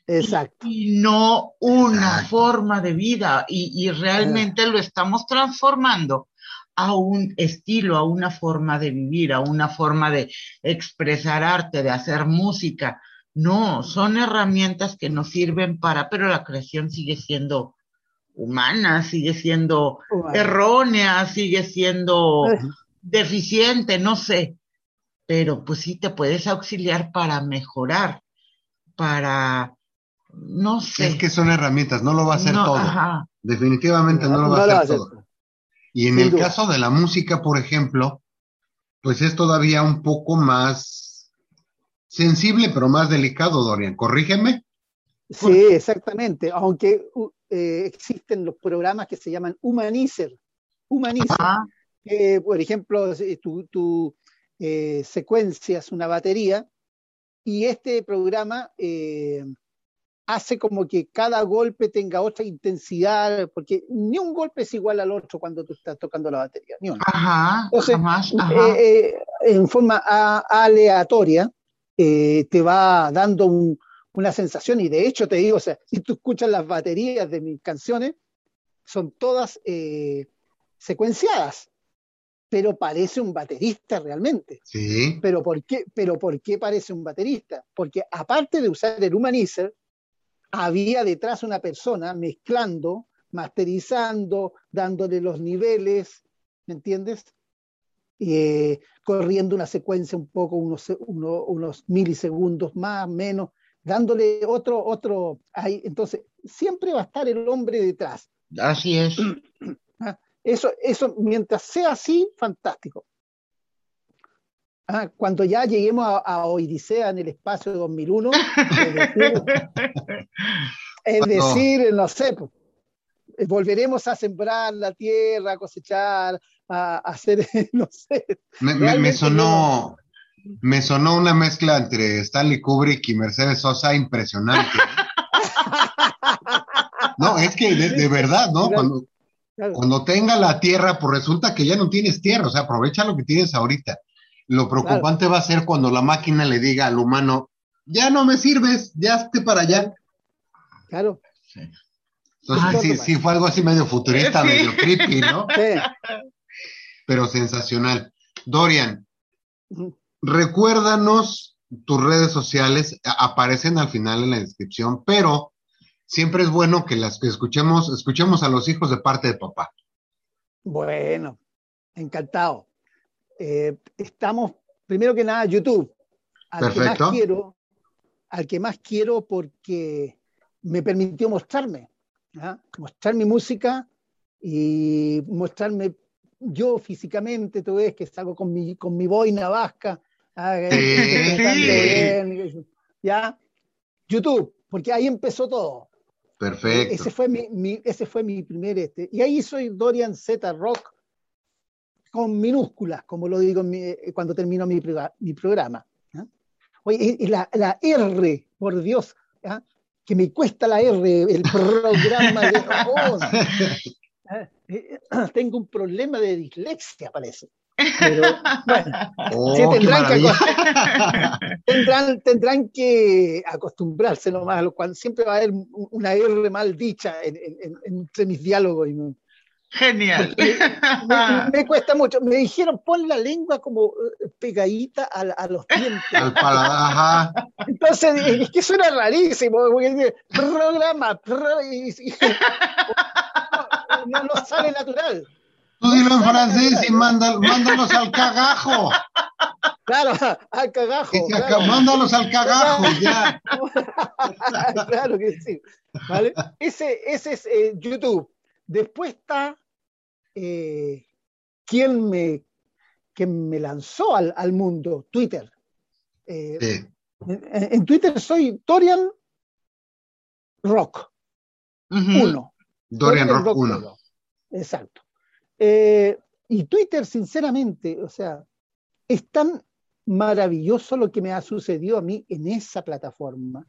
exacto. y no una Exacto. forma de vida y, y realmente lo estamos transformando a un estilo, a una forma de vivir, a una forma de expresar arte, de hacer música. No, son herramientas que nos sirven para, pero la creación sigue siendo humana, sigue siendo errónea, sigue siendo deficiente, no sé, pero pues sí te puedes auxiliar para mejorar, para, no sé. Es que son herramientas, no lo va a hacer No, todo. ajá. Definitivamente no, lo va no a hacer hace. todo. Y en Sin el duda. caso de la música, por ejemplo, pues es todavía un poco más sensible, pero más delicado, Dorian. Corrígeme. Sí, exactamente. Aunque eh, existen los programas que se llaman Humanizer. Humanizer. Que, por ejemplo, tú, tú, eh, secuencias, una batería, y este programa eh, hace como que cada golpe tenga otra intensidad, porque ni un golpe es igual al otro cuando tú estás tocando la batería, ni uno. Ajá, Entonces, jamás, eh, ajá. eh, en forma a- aleatoria, eh, te va dando un- una sensación, y de hecho te digo, o sea, si tú escuchas las baterías de mis canciones, son todas eh, secuenciadas, pero parece un baterista realmente. Sí. ¿Pero por, qué, ¿Pero por qué parece un baterista? Porque aparte de usar el humanizer, había detrás una persona mezclando, masterizando, dándole los niveles, ¿me entiendes? Eh, corriendo una secuencia un poco, unos, uno- unos milisegundos más, menos, dándole otro, otro, ahí. entonces siempre va a estar el hombre detrás. Así es. Eso, eso, mientras sea así, fantástico. Ah, cuando ya lleguemos a, a Odisea en el espacio de 2001, es decir, es Cuando- decir, no sé, pues, eh, volveremos a sembrar la tierra, a cosechar, a, a hacer, no sé. Me, me- me Realmente sonó, me sonó una mezcla entre Stanley Kubrick y Mercedes Sosa impresionante. No, es que de, de verdad, ¿no? Claro. Cuando, Claro, cuando tenga la tierra, pues resulta que ya no tienes tierra, o sea, aprovecha lo que tienes ahorita. Lo preocupante va a ser cuando la máquina le diga al humano, ya no me sirves, ya esté para allá. claro. Entonces, Ay, sí, sí, fue algo así medio futurista, Sí. medio creepy, ¿no? Sí. Pero sensacional. Dorian. Recuérdanos tus redes sociales, aparecen al final en la descripción, pero siempre es bueno que las que escuchemos, escuchemos a los hijos de parte de papá. Bueno, encantado. Eh, estamos, primero que nada, YouTube. Al que más quiero, al que más quiero porque me permitió mostrarme, ¿ah? mostrar mi música y mostrarme yo físicamente, tú ves que salgo con mi, con mi boina vasca, ¿ah? bien, ¿ya? YouTube, porque ahí empezó todo. Perfecto. Ese fue mi, mi- ese fue mi primer este. Y ahí soy Dorian Z Rock con minúsculas, como lo digo mi- eh, cuando termino mi, mi programa. Oye, y- la, la R, por Dios, que me cuesta la R, el programa de... oh, eh, tengo un problema de dislexia, parece. Pero bueno, Oh, Sí, tendrán que tendrán, tendrán que acostumbrarse nomás, a lo cual siempre va a haber un- una R mal dicha en- en- en- entre mis diálogos. y me, Genial. me- me cuesta mucho. Me dijeron, pon la lengua como eh, pegadita a, a los dientes. Al paladar, ajá. Entonces, es que suena rarísimo. programa, pro- y- y- no, no sale natural. Tú dilo en francés y mándalos al cagajo. Claro, al cagajo. Claro. Mándalos al cagajo, ya. claro que sí. ¿vale? Ese, ese es eh, YouTube. Después está eh, quien me, quien me lanzó al, al mundo, Twitter. Eh, Sí. en, en Twitter soy Dorian Rock Ujú. 1. Dorian Rock 1. uno. Exacto. Eh, y Twitter, sinceramente, o sea, es tan maravilloso lo que me ha sucedido a mí en esa plataforma.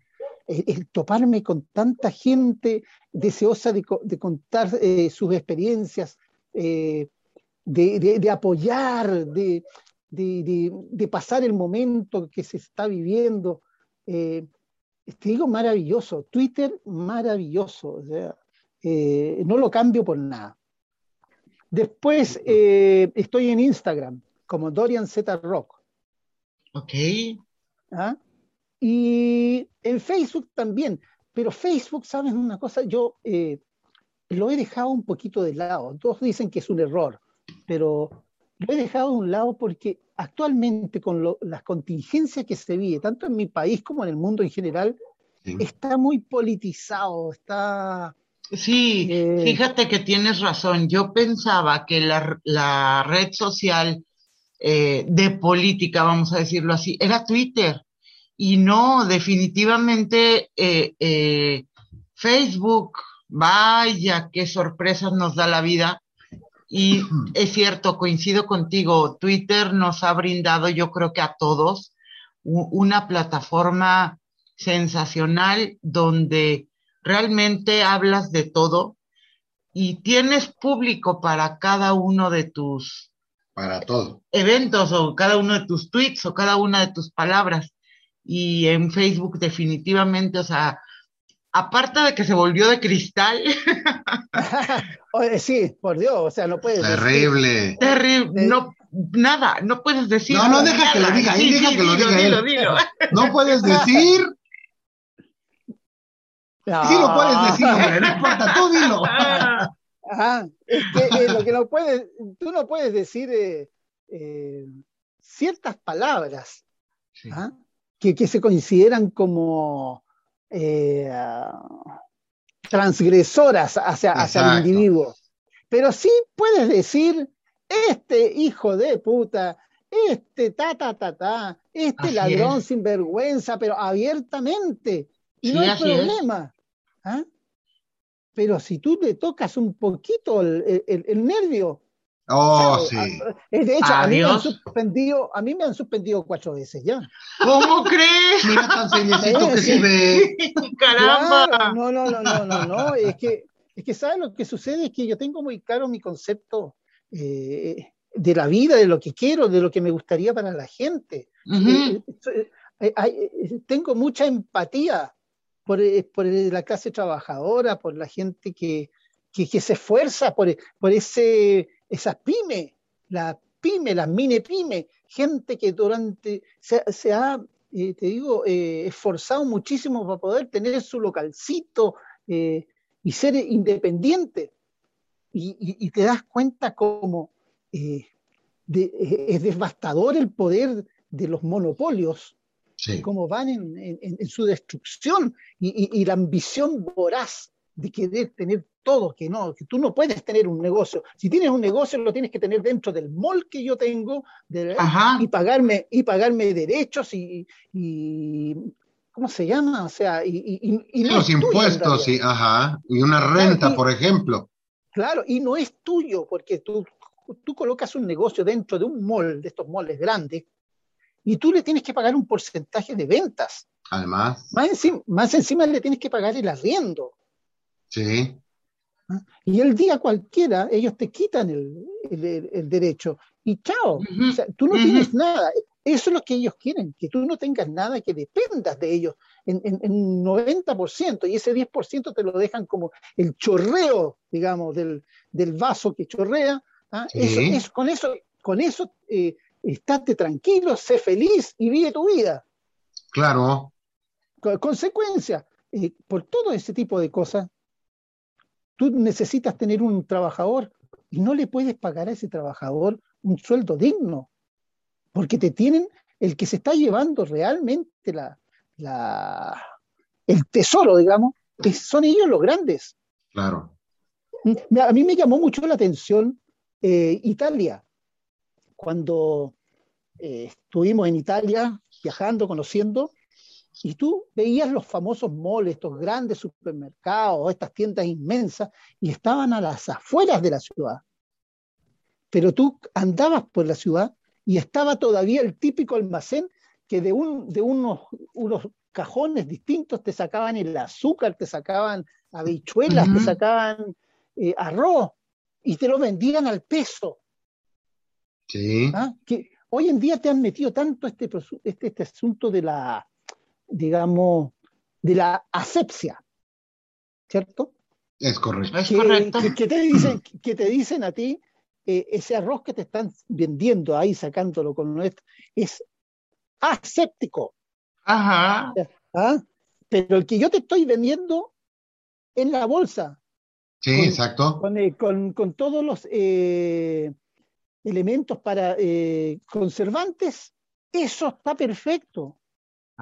El, toparme con tanta gente deseosa de, co- de contar eh, sus experiencias, eh, de, apoyar, de, pasar el momento que se está viviendo. Eh, te digo maravilloso, Twitter maravilloso, o sea, no lo cambio por nada. Después eh, estoy en Instagram como Dorian Z Rock. Ok. ¿ah? Y en Facebook también. Pero Facebook, ¿sabes una cosa? Yo eh, lo he dejado un poquito de lado. Todos dicen que es un error, pero lo he dejado de un lado porque actualmente con lo- las contingencias que se vive, tanto en mi país como en el mundo en general, Sí. está muy politizado, está... Sí, Eh, fíjate que tienes razón. Yo pensaba que la, la red social eh, de política, vamos a decirlo así, era Twitter. Y no, definitivamente eh, Facebook, vaya, qué sorpresas nos da la vida. Y es cierto, coincido contigo, Twitter nos ha brindado, yo creo que a todos, una plataforma sensacional donde realmente hablas de todo y tienes público para cada uno de tus para todo. eventos o cada uno de tus tweets o cada una de tus palabras. Y en Facebook definitivamente, o sea, aparte de que se volvió de cristal. sí, por Dios, o sea, no puedes Terrible. terrible, no, nada, no puedes decir. No, no, deja que lo diga, sí, deja que lo diga él. No puedes decir Sí lo puedes decir, hombre, no importa, tú dilo. Ah, es que eh, lo que no puedes, tú no puedes decir eh, eh, ciertas palabras ¿ah? que, que, se consideran como transgresoras hacia, hacia el individuo. Pero sí puedes decir, este hijo de puta, este ta ta ta ta, este ladrón sin vergüenza, pero abiertamente. Y no hay problema. ¿ah? Pero si tú le tocas un poquito el, el, nervio. Oh, sí. De hecho, a mí, me han suspendido, a mí me han suspendido cuatro veces ya. ¿Cómo crees? Mira tan que se ve. Caramba. no, no, no, no, no, no. Es que, es que, ¿sabes lo que sucede? Es que yo tengo muy claro mi concepto eh, de la vida, de lo que quiero, de lo que me gustaría para la gente. Eh, eh, tengo mucha empatía por, eh, por la clase trabajadora, por la gente que, que, se esfuerza, por, por ese, esas pymes, la pyme, las mini pyme, gente que durante se, ha, eh, te digo, eh, esforzado muchísimo para poder tener su localcito y ser independiente. Y, y, te das cuenta cómo es devastador el poder de los monopolios cómo van en, su destrucción y, la ambición voraz de querer tener todo, que no, que tú no puedes tener un negocio. Si tienes un negocio, lo tienes que tener dentro del mall que yo tengo y pagarme y pagarme derechos y, ¿cómo se llama? O sea, y, los impuestos y, ajá, y una renta, por ejemplo. Claro, y no es tuyo porque tú, tú colocas un negocio dentro de un mall, de estos malls grandes, y tú le tienes que pagar un porcentaje de ventas. Además. Más encima, más encima le tienes que pagar el arriendo. Sí. ¿Ah? Y el día cualquiera, ellos te quitan el, el, derecho. Y chao. o sea, tú no tienes nada. Eso es lo que ellos quieren, que tú no tengas nada, que dependas de ellos en, en, en 90%, y ese 10% te lo dejan como el chorreo, digamos, del, del vaso que chorrea. ¿ah? Eso, con eso, con eso eh, estate tranquilo, sé feliz y vive tu vida. Claro. Consecuencia, eh, por todo ese tipo de cosas, tú necesitas tener un trabajador y no le puedes pagar a ese trabajador un sueldo digno, porque te tienen el que se está llevando realmente la, la el tesoro, digamos, son ellos los grandes. Claro. A mí me llamó mucho la atención eh, Italia cuando eh, estuvimos en Italia viajando, conociendo, y tú veías los famosos malls, estos grandes supermercados, estas tiendas inmensas, y estaban a las afueras de la ciudad. Pero tú andabas por la ciudad y estaba todavía el típico almacén que de, un, de unos, unos cajones distintos te sacaban el azúcar, te sacaban habichuelas, te sacaban eh, arroz y te lo vendían al peso. ¿Ah? Que hoy en día te han metido tanto este, este, este, asunto de la, digamos, de la asepsia, ¿cierto? Es correcto. Que, te, dicen, que te dicen a ti, eh, ese arroz que te están vendiendo ahí, sacándolo con esto, es aséptico. Ajá. ¿Ah? Pero el que yo te estoy vendiendo en la bolsa. Sí, exacto. Con, eh, con, con, todos los eh, elementos para eh, conservantes, eso está perfecto.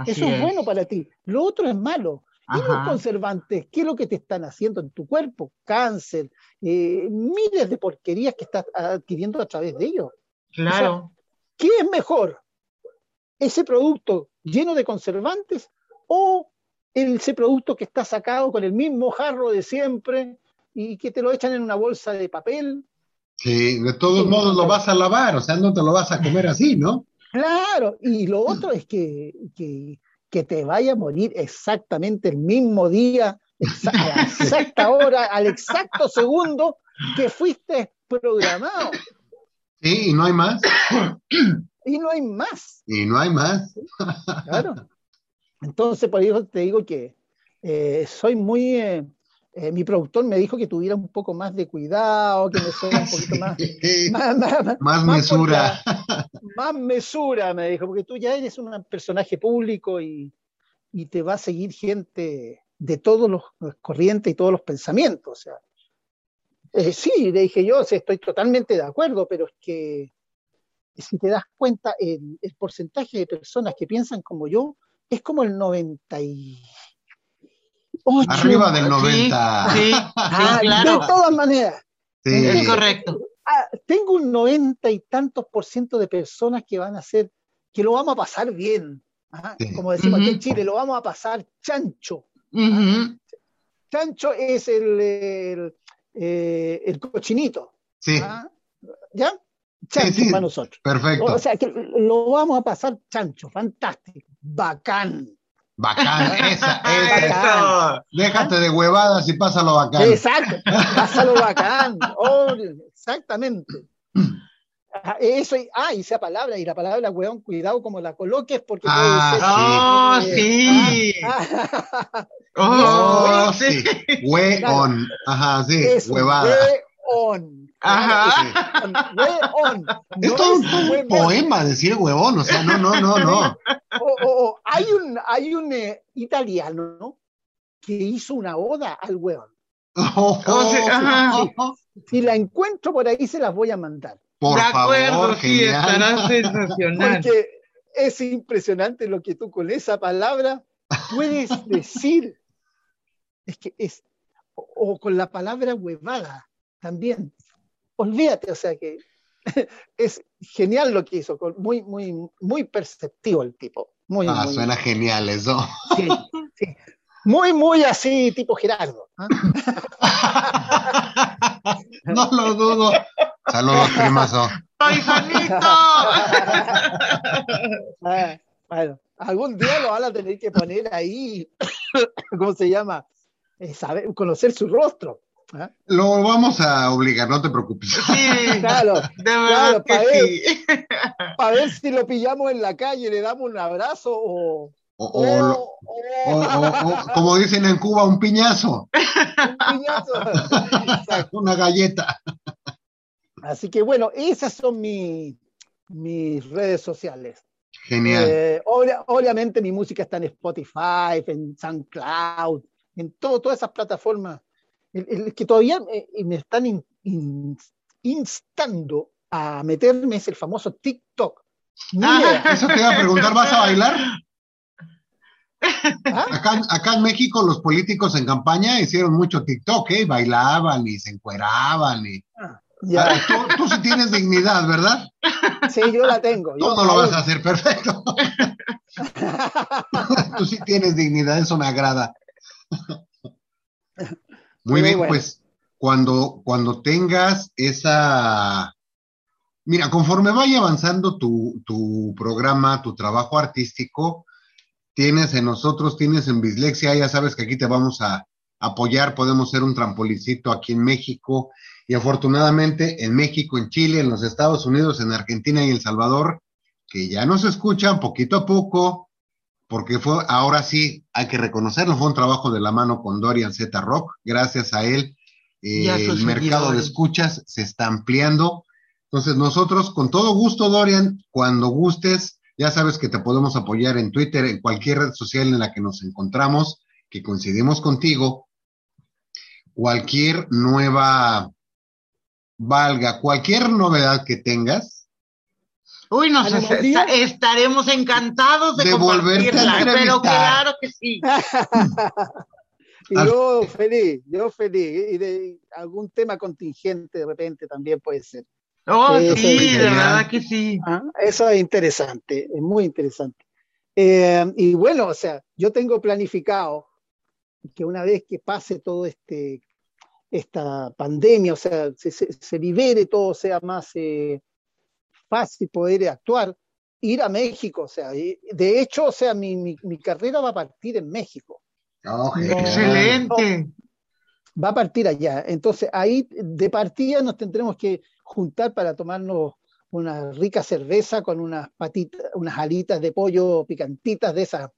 eso es, bueno para ti. Lo otro es malo. Y los conservantes, ¿qué es lo que te están haciendo en tu cuerpo? Cáncer, eh, miles de porquerías que estás adquiriendo a través de ellos. Claro. ¿Qué es mejor? ¿Ese producto lleno de conservantes o ese producto que está sacado con el mismo jarro de siempre y que te lo echan en una bolsa de papel Sí, de todos modos lo vas a lavar, o sea, no te lo vas a comer así, ¿no? Claro, y lo otro es que, que, que te vaya a morir exactamente el mismo día, a la exacta hora, al exacto segundo que fuiste programado. Sí, y no hay más, Y no hay más. y no hay más. Claro. Entonces, por eso te digo que eh, soy muy. eh, eh, mi productor me dijo que tuviera un poco más de cuidado, que me fuera un poquito más. Sí, Más, mesura. más mesura, me dijo, porque tú ya eres un personaje público y, y te va a seguir gente de todos los, los corrientes y todos los pensamientos. O sea, Eh, sí, le dije yo, estoy totalmente de acuerdo, pero es que si te das cuenta, el, el porcentaje de personas que piensan como yo es como el 98. Arriba del Sí, 90. Sí, sí, Ah, claro. De todas maneras. Sí. Es correcto. Ah, tengo un noventa y tantos por ciento de personas que van a hacer, que lo vamos a pasar bien. ¿ah? Sí. Como decimos aquí en. Chile, lo vamos a pasar chancho. Chancho es el, el, eh, el cochinito. Sí, ¿ah? ¿Ya? Chancho sí. para nosotros. perfecto. O sea, que lo vamos a pasar chancho, fantástico, bacán. Bacán, esa, esa. eso. Déjate de huevadas y pásalo bacán. Exacto, pásalo bacán. Oh, exactamente. Ah, Eso, y- ah, y esa palabra, y la palabra weón, cuidado como la coloques, porque Ah, Oh, puede ser. sí. Ah, Oh, Oh, sí. sí. Hueón. Ajá, sí, es huevada. weón. Ajá. Es no todo un, es un huevón. poema decir huevón, o sea, no, no, no, no. O- o- o hay un, hay un eh, italiano que hizo una oda al weón. Oh, O sea, ajá. Si la encuentro por ahí, se las voy a mandar. Por de acuerdo, favor, sí, genial. estará sensacional. Porque es impresionante lo que tú con esa palabra puedes decir. Es que es, o, o con la palabra huevada también. Olvídate, o sea que es genial lo que hizo, muy, muy, muy perceptivo el tipo. Muy, Ah, muy, suena genial eso. sí, sí. muy, muy así, tipo Gerardo. No lo dudo. Saludos, primazo. ¡Paisanito! Ah, bueno, algún día lo van a tener que poner ahí, ¿cómo se llama? Eh, saber, conocer su rostro. ¿Ah? Lo vamos a obligar, no te preocupes. Sí, Claro, de verdad claro, pa' que sí. para ver si lo pillamos en la calle, le damos un abrazo o, O, o- o lo- o o- o- o, como dicen en Cuba, un piñazo, un piñazo. Una galleta. Así que bueno, esas son mi- mis redes sociales. Genial. Eh, obvia- obviamente mi música está en Spotify, en SoundCloud, en todo, todas esas plataformas. El, el que todavía me, me están in- in- instando a meterme es el famoso TikTok. Ah. Eso te iba a preguntar, ¿vas a bailar? ¿ah? Acá, acá en México los políticos en campaña hicieron mucho TikTok, ¿eh? Bailaban y se encueraban. Y... Ya, Ah, tú, tú sí tienes dignidad, ¿verdad? sí, yo la tengo. Tú yo no lo vas a hacer perfecto. Tú sí tienes dignidad, eso me agrada. Muy Muy bien, bueno. pues cuando, cuando tengas esa... Mira, conforme vaya avanzando tu, tu programa, tu trabajo artístico, tienes en nosotros, tienes en Bislexia, ya sabes que aquí te vamos a apoyar, podemos ser un trampolicito aquí en México y afortunadamente en México, en Chile, en los Estados Unidos, en Argentina y El Salvador, que ya nos escuchan poquito a poco, porque fue, ahora sí, hay que reconocerlo, fue un trabajo de la mano con Dorian Z Rock, gracias a él, eh, el mercado de escuchas se está ampliando. Entonces nosotros, con todo gusto, Dorian, cuando gustes, ya sabes que te podemos apoyar en Twitter, en cualquier red social en la que nos encontramos, que coincidimos contigo, cualquier nueva, valga, cualquier novedad que tengas, Uy, nos estaremos encantados de, De compartirla, pero claro que sí. Y yo feliz, yo feliz. Y de algún tema contingente de repente también puede ser. Oh, Sí, sí, de verdad que sí. Ah, Eso es interesante, es muy interesante. Eh, y bueno, o sea, yo tengo planificado que una vez que pase todo este, esta pandemia, o sea, se, se, se libere todo, sea más eh, fácil poder actuar, ir a México, o sea, y de hecho, o sea, mi, mi, mi carrera va a partir en México. Oh, No. Excelente. va a partir allá. Entonces, ahí de partida nos tendremos que juntar para tomarnos una rica cerveza con unas patitas, unas alitas de pollo picantitas de esas.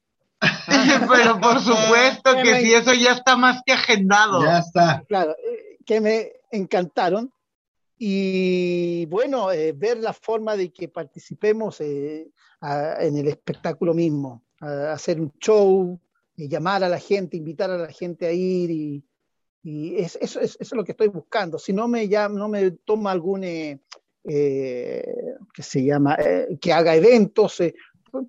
Pero por supuesto que sí, eso ya está más que agendado. Ya está. Claro, eh, que me encantaron. Y bueno, eh, ver la forma de que participemos eh, a- en el espectáculo mismo, a- hacer un show, eh, llamar a la gente, invitar a la gente a ir y, y es- eso, es, eso es lo que estoy buscando. Si no me, llama, no me toma algún, eh, eh, que se llama, que haga eventos,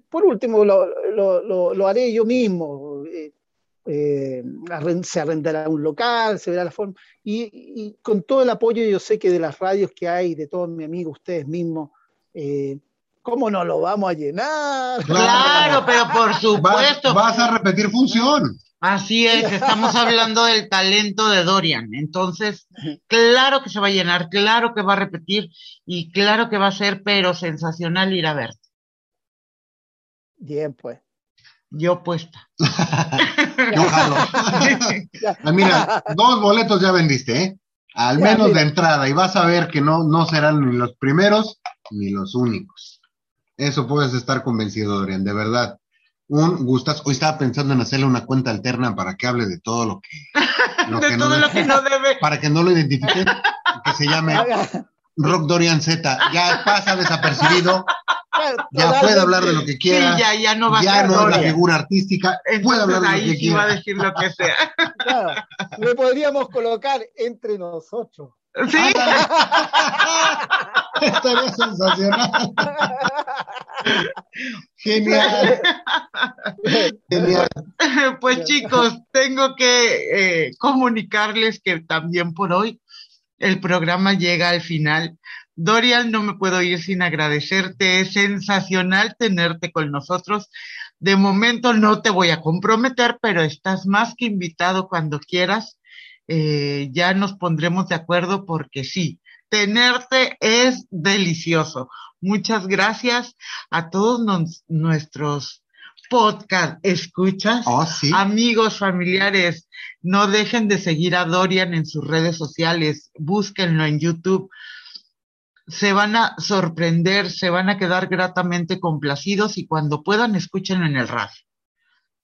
por último lo, lo- lo- lo haré yo mismo. Eh, se arrendará un local, se verá la forma. Y, y con todo el apoyo, yo sé que de las radios que hay, de todos mis amigos, ustedes mismos, eh, ¿cómo no lo vamos a llenar? Claro, pero por Vas, supuesto. vas a repetir función. Así es, estamos hablando del talento de Dorian. Entonces, claro que se va a llenar, claro que va a repetir y claro que va a ser, pero sensacional ir a verte. Bien, pues. Yo puesta. Yo jalo. Mira, dos boletos ya vendiste, ¿eh? Al Ya, menos mira. de entrada, y vas a ver que no, no serán ni los primeros ni los únicos. Eso puedes estar convencido, Dorian, de verdad. Un gustazo. Hoy estaba pensando en hacerle una cuenta alterna para que hable de todo lo que, lo De que todo lo que no debe. para que no lo identifique, que se llame Rock Dorian Z. Ya pasa desapercibido, ya puede hablar de lo que Sí, quiera. ya, ya no va ya a ser no es la figura artística, puede hablar de lo ahí que sí va a quiera. decir lo que sea. Claro, le podríamos colocar entre nosotros. Sí, Estaría sensacional. Genial, genial. pues chicos, tengo que eh, comunicarles que también por hoy el programa llega al final. Dorian, no me puedo ir sin agradecerte. Es sensacional tenerte con nosotros. De momento no te voy a comprometer, pero estás más que invitado cuando quieras. Eh, ya nos pondremos de acuerdo porque sí, tenerte es delicioso. Muchas gracias a todos nuestros podcast escuchas. Oh, sí. Amigos, familiares, no dejen de seguir a Dorian en sus redes sociales, búsquenlo en YouTube. Se van a sorprender, se van a quedar gratamente complacidos y cuando puedan, escúchenlo en el radio.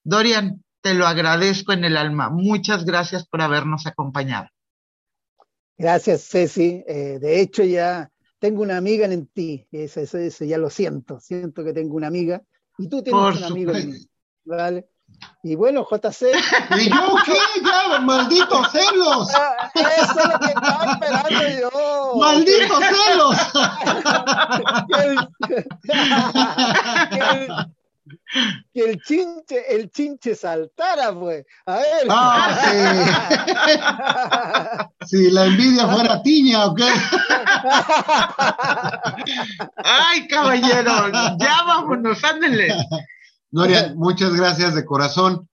Dorian, te lo agradezco en el alma. Muchas gracias por habernos acompañado. Gracias, Ceci. Eh, de hecho, ya tengo una amiga en ti. Eso, eso, eso ya lo siento. Siento que tengo una amiga. Y tú tienes Por un amigo en mí. ¿Vale? Y bueno, JC, ¿Y yo qué? Ya, malditos celos. ah, eso es lo que estaba esperando yo. Malditos celos. Que el, chinche, el chinche saltara, pues. A ver. Ah, Si la envidia fuera tiña, ¿o qué? Ay, caballero, ya vámonos, ándenle. Dorian, muchas gracias de corazón.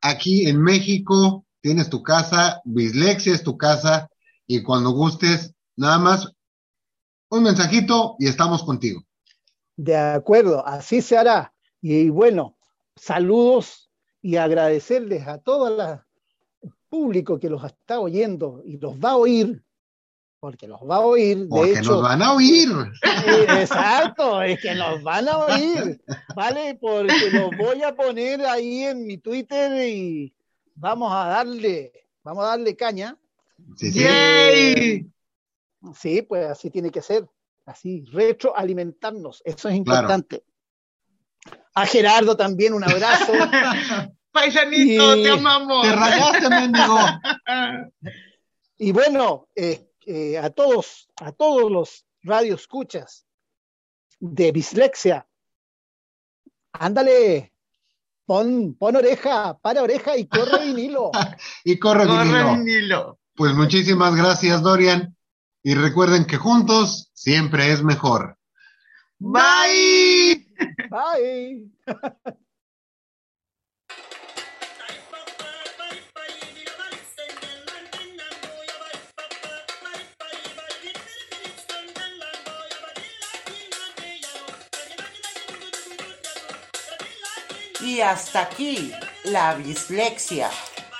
Aquí en México tienes tu casa, Bislexia es tu casa, y cuando gustes, nada más un mensajito y estamos contigo. De acuerdo, así se hará. Y bueno, saludos y agradecerles a todo el público que los está oyendo y los va a oír, porque los va a oír. De Porque hecho, nos van a oír. eh, exacto, es que nos van a oír, ¿vale? Porque los voy a poner ahí en mi Twitter y vamos a darle, vamos a darle caña. Sí, sí. Sí, pues así tiene que ser, así, retroalimentarnos, eso es Claro. importante. A Gerardo también un abrazo. Paisanito, Y- te amamos. Te rayaste, mendigo. Y bueno, eh, eh, a todos, a todos los radioescuchas de Bislexia, ándale, pon, pon oreja, para oreja y corre vinilo. Y corre, Corre vinilo. vinilo. Pues muchísimas gracias, Dorian. Y recuerden que juntos siempre es mejor. Bye. Bye. Y hasta aquí la dislexia.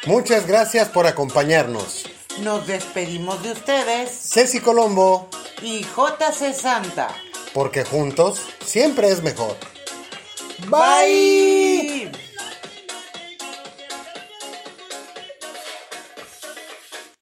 Muchas gracias por acompañarnos. Nos despedimos de ustedes. Ceci Colombo. Y JC Santa. Porque juntos siempre es mejor. Bye.